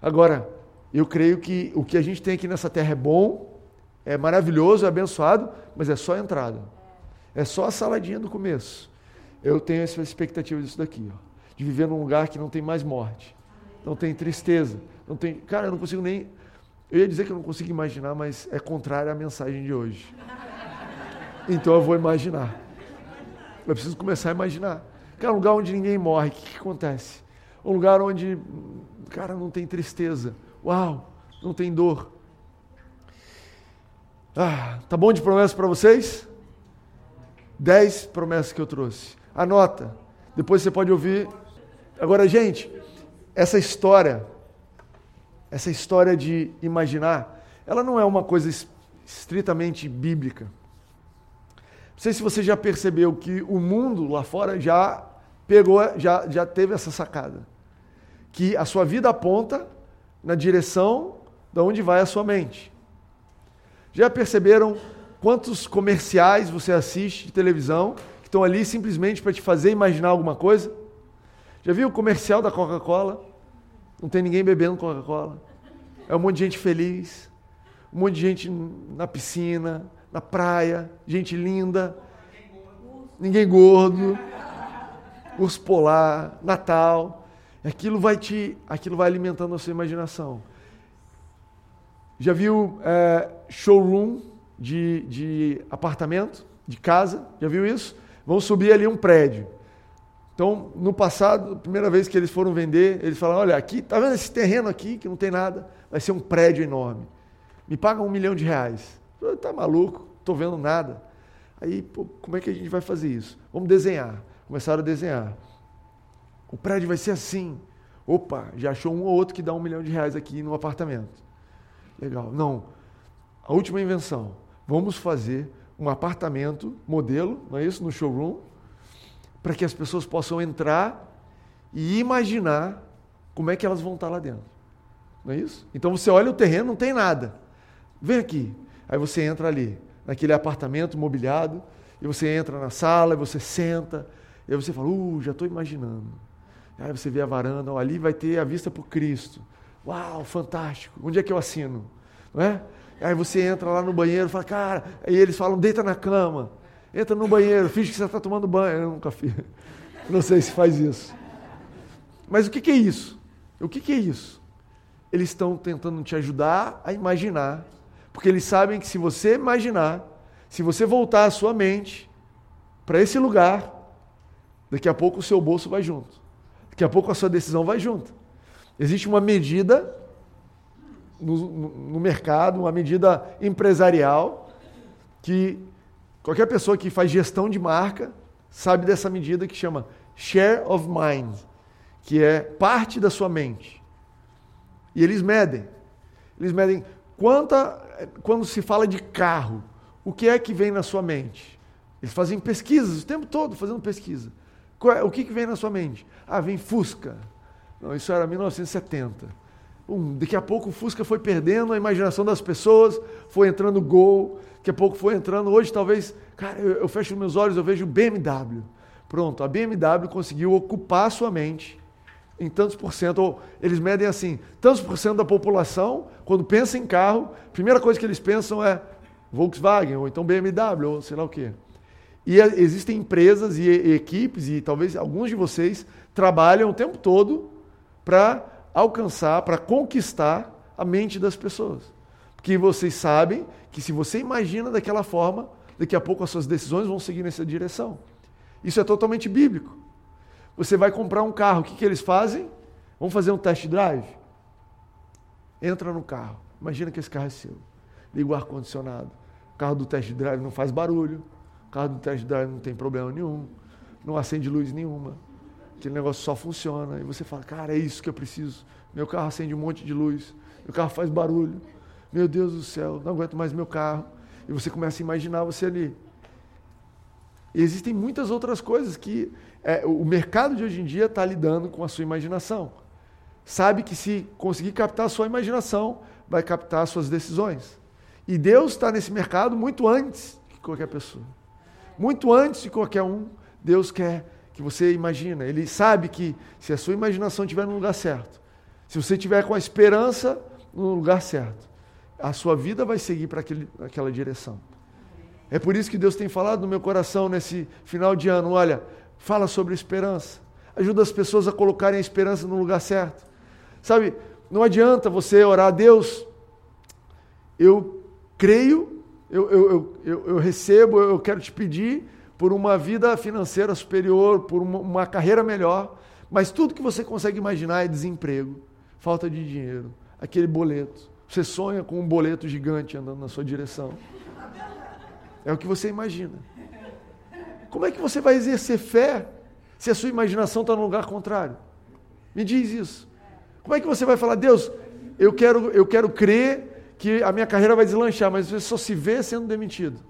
Agora, eu creio que o que a gente tem aqui nessa terra é bom, é maravilhoso, é abençoado, mas é só a entrada. É só a saladinha do começo. Eu tenho essa expectativa disso daqui, ó, de viver num lugar que não tem mais morte, não tem tristeza, não tem. Cara, eu não consigo nem. Eu ia dizer que eu não consigo imaginar, mas é contrário à mensagem de hoje. Então eu vou imaginar. Eu preciso começar a imaginar. Cara, um lugar onde ninguém morre, o que, que acontece? Um lugar onde, cara, não tem tristeza. Uau, não tem dor. Ah, tá bom de promessas para vocês? Dez promessas que eu trouxe. Anota. Depois você pode ouvir. Agora, gente, essa história, essa história de imaginar, ela não é uma coisa estritamente bíblica. Não sei se você já percebeu que o mundo lá fora já pegou, já, já teve essa sacada. Que a sua vida aponta na direção de onde vai a sua mente. Já perceberam quantos comerciais você assiste de televisão estão ali simplesmente para te fazer imaginar alguma coisa? Já viu o comercial da Coca-Cola? Não tem ninguém bebendo Coca-Cola. É um monte de gente feliz, um monte de gente na piscina, na praia, gente linda, ninguém gordo, urso polar, Natal. Aquilo vai te, aquilo vai alimentando a sua imaginação. Já viu é, showroom de, de apartamento, de casa? Já viu isso? Vão subir ali um prédio. Então, no passado, a primeira vez que eles foram vender, eles falaram: olha, aqui, tá vendo esse terreno aqui que não tem nada? Vai ser um prédio enorme. Me paga um milhão de reais. Eu, tá maluco? Estou vendo nada. Aí, pô, como é que a gente vai fazer isso? Vamos desenhar. Começaram a desenhar. O prédio vai ser assim. Opa, já achou um ou outro que dá um milhão de reais aqui no apartamento. Legal. Não. A última invenção. Vamos fazer um apartamento modelo, não é isso? No showroom, para que as pessoas possam entrar e imaginar como é que elas vão estar lá dentro. Não é isso? Então você olha o terreno, não tem nada. Vem aqui. Aí você entra ali, naquele apartamento mobiliado, e você entra na sala, e você senta, e aí você fala, uh, já estou imaginando. Aí você vê a varanda, ali vai ter a vista para o Cristo. Uau, fantástico. Onde é que eu assino? Não é? Aí você entra lá no banheiro fala, cara, aí eles falam, deita na cama, entra no banheiro, finge que você está tomando banho. Eu nunca fiz. *laughs* Não sei se faz isso. Mas o que, que é isso? O que, que é isso? Eles estão tentando te ajudar a imaginar, porque eles sabem que se você imaginar, se você voltar a sua mente para esse lugar, daqui a pouco o seu bolso vai junto. Daqui a pouco a sua decisão vai junto. Existe uma medida no, no, mercado, uma medida empresarial, que qualquer pessoa que faz gestão de marca sabe dessa medida que chama share of mind, que é parte da sua mente. E eles medem. Eles medem quanta, quando se fala de carro, o que é que vem na sua mente? Eles fazem pesquisas o tempo todo, fazendo pesquisa. É, o que, que vem na sua mente? Ah, vem Fusca. Não, isso era 1970. Um, daqui a pouco o Fusca foi perdendo a imaginação das pessoas, foi entrando Gol, daqui a pouco foi entrando. Hoje, talvez, cara, eu, eu fecho meus olhos, eu vejo BMW. Pronto, a BMW conseguiu ocupar a sua mente em tantos por cento, ou eles medem assim, tantos por cento da população, quando pensa em carro, a primeira coisa que eles pensam é Volkswagen, ou então BMW, ou sei lá o quê. E existem empresas e equipes, e talvez alguns de vocês trabalham o tempo todo para alcançar, para conquistar a mente das pessoas. Porque vocês sabem que se você imagina daquela forma, daqui a pouco as suas decisões vão seguir nessa direção. Isso é totalmente bíblico. Você vai comprar um carro, o que, que eles fazem? Vamos fazer um test drive? Entra no carro. Imagina que esse carro é seu. Liga o ar-condicionado. O carro do test drive não faz barulho o carro do test drive não tem problema nenhum, não acende luz nenhuma. Aquele negócio só funciona. E você fala, cara, é isso que eu preciso. Meu carro acende um monte de luz, meu carro faz barulho. Meu Deus do céu, não aguento mais meu carro. E você começa a imaginar você ali. E existem muitas outras coisas que é, o mercado de hoje em dia está lidando com a sua imaginação. Sabe que se conseguir captar a sua imaginação, vai captar as suas decisões. E Deus está nesse mercado muito antes que qualquer pessoa. Muito antes de qualquer um, Deus quer que você imagina. Ele sabe que se a sua imaginação estiver no lugar certo, se você estiver com a esperança no lugar certo, a sua vida vai seguir para aquela direção. É por isso que Deus tem falado no meu coração nesse final de ano: olha, fala sobre esperança. Ajuda as pessoas a colocarem a esperança no lugar certo. Sabe, não adianta você orar a Deus, eu creio eu, eu, eu, eu recebo, eu quero te pedir por uma vida financeira superior, por uma, uma carreira melhor, mas tudo que você consegue imaginar é desemprego, falta de dinheiro, aquele boleto. Você sonha com um boleto gigante andando na sua direção. É o que você imagina. Como é que você vai exercer fé se a sua imaginação está no lugar contrário? Me diz isso. Como é que você vai falar, Deus, eu quero, eu quero crer que a minha carreira vai deslanchar, mas você só se vê sendo demitido.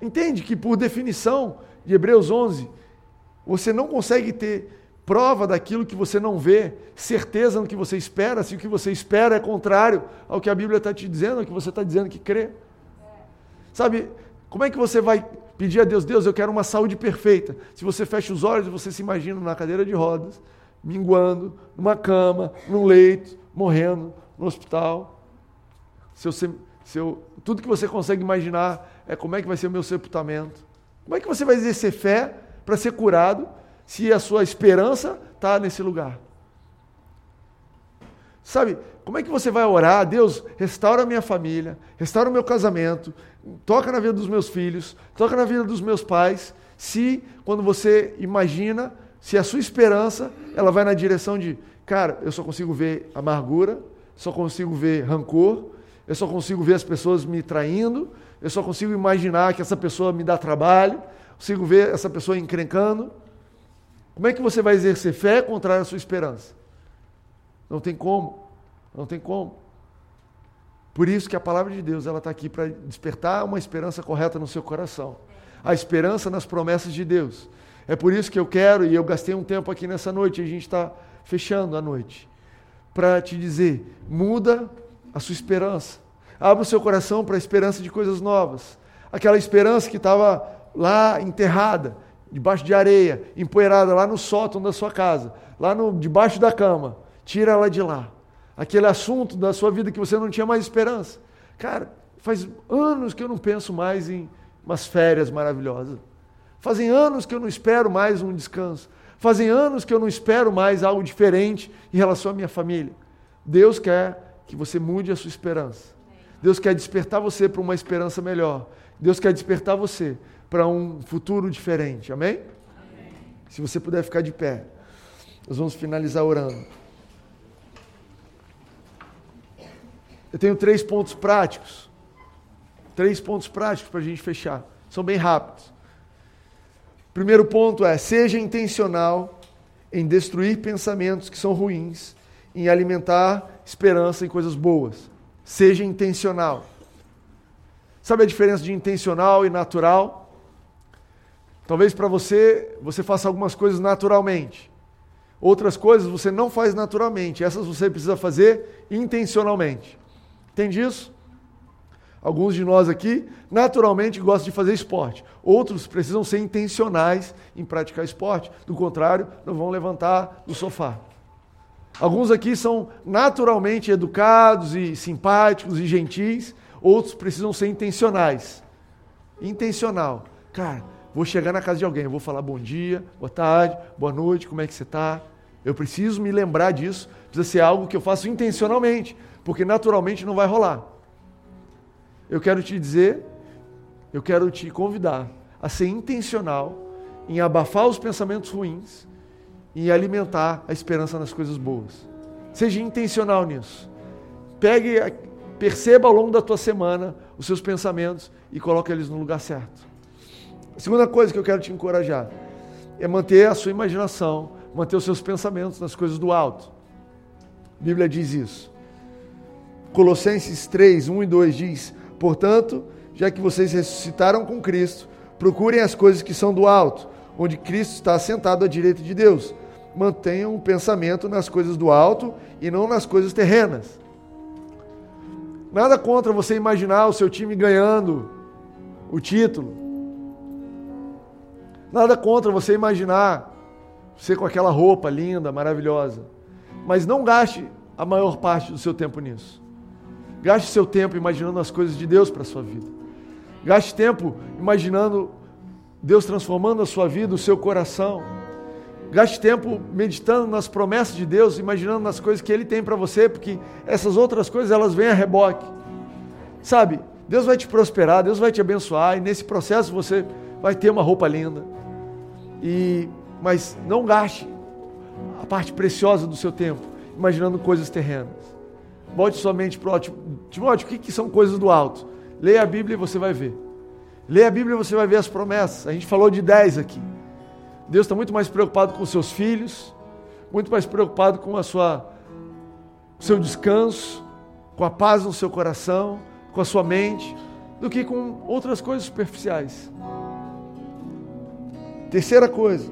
Entende que, por definição de Hebreus 11, você não consegue ter prova daquilo que você não vê, certeza no que você espera, se o que você espera é contrário ao que a Bíblia está te dizendo, ao que você está dizendo que crê. Sabe, como é que você vai pedir a Deus, Deus, eu quero uma saúde perfeita? Se você fecha os olhos, você se imagina na cadeira de rodas, minguando, numa cama, num leito, morrendo, no hospital seu, seu tudo que você consegue imaginar é como é que vai ser o meu sepultamento. Como é que você vai exercer fé para ser curado se a sua esperança está nesse lugar? Sabe, como é que você vai orar? Deus, restaura a minha família, restaura o meu casamento, toca na vida dos meus filhos, toca na vida dos meus pais. Se, quando você imagina, se a sua esperança, ela vai na direção de, cara, eu só consigo ver amargura, só consigo ver rancor, eu só consigo ver as pessoas me traindo, eu só consigo imaginar que essa pessoa me dá trabalho, consigo ver essa pessoa encrencando. Como é que você vai exercer fé contrária à sua esperança? Não tem como. Não tem como. Por isso que a palavra de Deus ela está aqui para despertar uma esperança correta no seu coração. A esperança nas promessas de Deus. É por isso que eu quero, e eu gastei um tempo aqui nessa noite, a gente está fechando a noite, para te dizer: muda a sua esperança. Abra o seu coração para a esperança de coisas novas. Aquela esperança que estava lá enterrada, debaixo de areia, empoeirada lá no sótão da sua casa, lá no, debaixo da cama. Tira ela de lá. Aquele assunto da sua vida que você não tinha mais esperança. Cara, faz anos que eu não penso mais em umas férias maravilhosas. Fazem anos que eu não espero mais um descanso. Fazem anos que eu não espero mais algo diferente em relação à minha família. Deus quer que você mude a sua esperança. Deus quer despertar você para uma esperança melhor. Deus quer despertar você para um futuro diferente. Amém? Amém? Se você puder ficar de pé, nós vamos finalizar orando. Eu tenho três pontos práticos. Três pontos práticos para a gente fechar. São bem rápidos. Primeiro ponto é: seja intencional em destruir pensamentos que são ruins em alimentar esperança em coisas boas. Seja intencional. Sabe a diferença de intencional e natural? Talvez para você, você faça algumas coisas naturalmente. Outras coisas você não faz naturalmente. Essas você precisa fazer intencionalmente. Entende isso? Alguns de nós aqui naturalmente gostam de fazer esporte. Outros precisam ser intencionais em praticar esporte. Do contrário, não vão levantar do sofá. Alguns aqui são naturalmente educados e simpáticos e gentis, outros precisam ser intencionais. Intencional. Cara, vou chegar na casa de alguém, vou falar bom dia, boa tarde, boa noite, como é que você está? Eu preciso me lembrar disso, precisa ser algo que eu faço intencionalmente, porque naturalmente não vai rolar. Eu quero te dizer, eu quero te convidar a ser intencional em abafar os pensamentos ruins e alimentar a esperança nas coisas boas. Seja intencional nisso. Pegue, perceba ao longo da tua semana os seus pensamentos e coloque eles no lugar certo. A segunda coisa que eu quero te encorajar é manter a sua imaginação, manter os seus pensamentos nas coisas do alto. A Bíblia diz isso. Colossenses 3, 1 e 2 diz: Portanto, já que vocês ressuscitaram com Cristo, procurem as coisas que são do alto, onde Cristo está sentado à direita de Deus mantenham o pensamento nas coisas do alto e não nas coisas terrenas. Nada contra você imaginar o seu time ganhando o título. Nada contra você imaginar você com aquela roupa linda, maravilhosa. Mas não gaste a maior parte do seu tempo nisso. Gaste seu tempo imaginando as coisas de Deus para a sua vida. Gaste tempo imaginando Deus transformando a sua vida, o seu coração Gaste tempo meditando nas promessas de Deus, imaginando nas coisas que Ele tem para você, porque essas outras coisas elas vêm a reboque. Sabe? Deus vai te prosperar, Deus vai te abençoar, e nesse processo você vai ter uma roupa linda. E mas não gaste a parte preciosa do seu tempo imaginando coisas terrenas. Volte somente para o Timóteo, o que, que são coisas do alto? Leia a Bíblia e você vai ver. Leia a Bíblia e você vai ver as promessas. A gente falou de 10 aqui. Deus está muito mais preocupado com os seus filhos, muito mais preocupado com a sua seu descanso, com a paz no seu coração, com a sua mente, do que com outras coisas superficiais. Terceira coisa,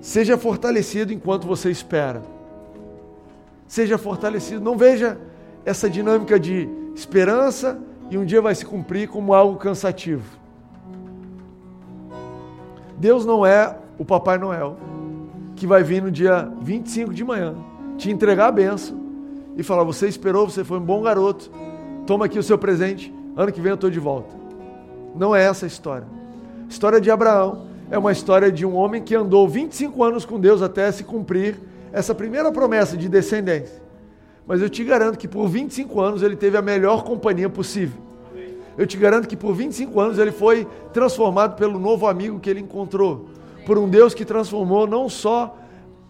seja fortalecido enquanto você espera. Seja fortalecido, não veja essa dinâmica de esperança e um dia vai se cumprir como algo cansativo. Deus não é o Papai Noel, que vai vir no dia 25 de manhã, te entregar a benção e falar: Você esperou, você foi um bom garoto, toma aqui o seu presente, Ano que vem eu estou de volta. Não é essa a história. A história de Abraão é uma história de um homem que andou 25 anos com Deus até se cumprir essa primeira promessa de descendência. Mas eu te garanto que por 25 anos ele teve a melhor companhia possível. Eu te garanto que por 25 anos ele foi transformado pelo novo amigo que ele encontrou. Por um Deus que transformou não só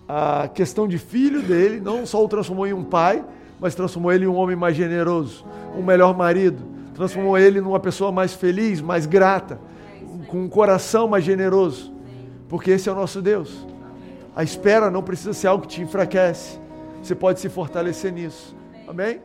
a questão de filho dele, não só o transformou em um pai, mas transformou ele em um homem mais generoso, um melhor marido, transformou ele numa pessoa mais feliz, mais grata, com um coração mais generoso, porque esse é o nosso Deus. A espera não precisa ser algo que te enfraquece, você pode se fortalecer nisso. Amém?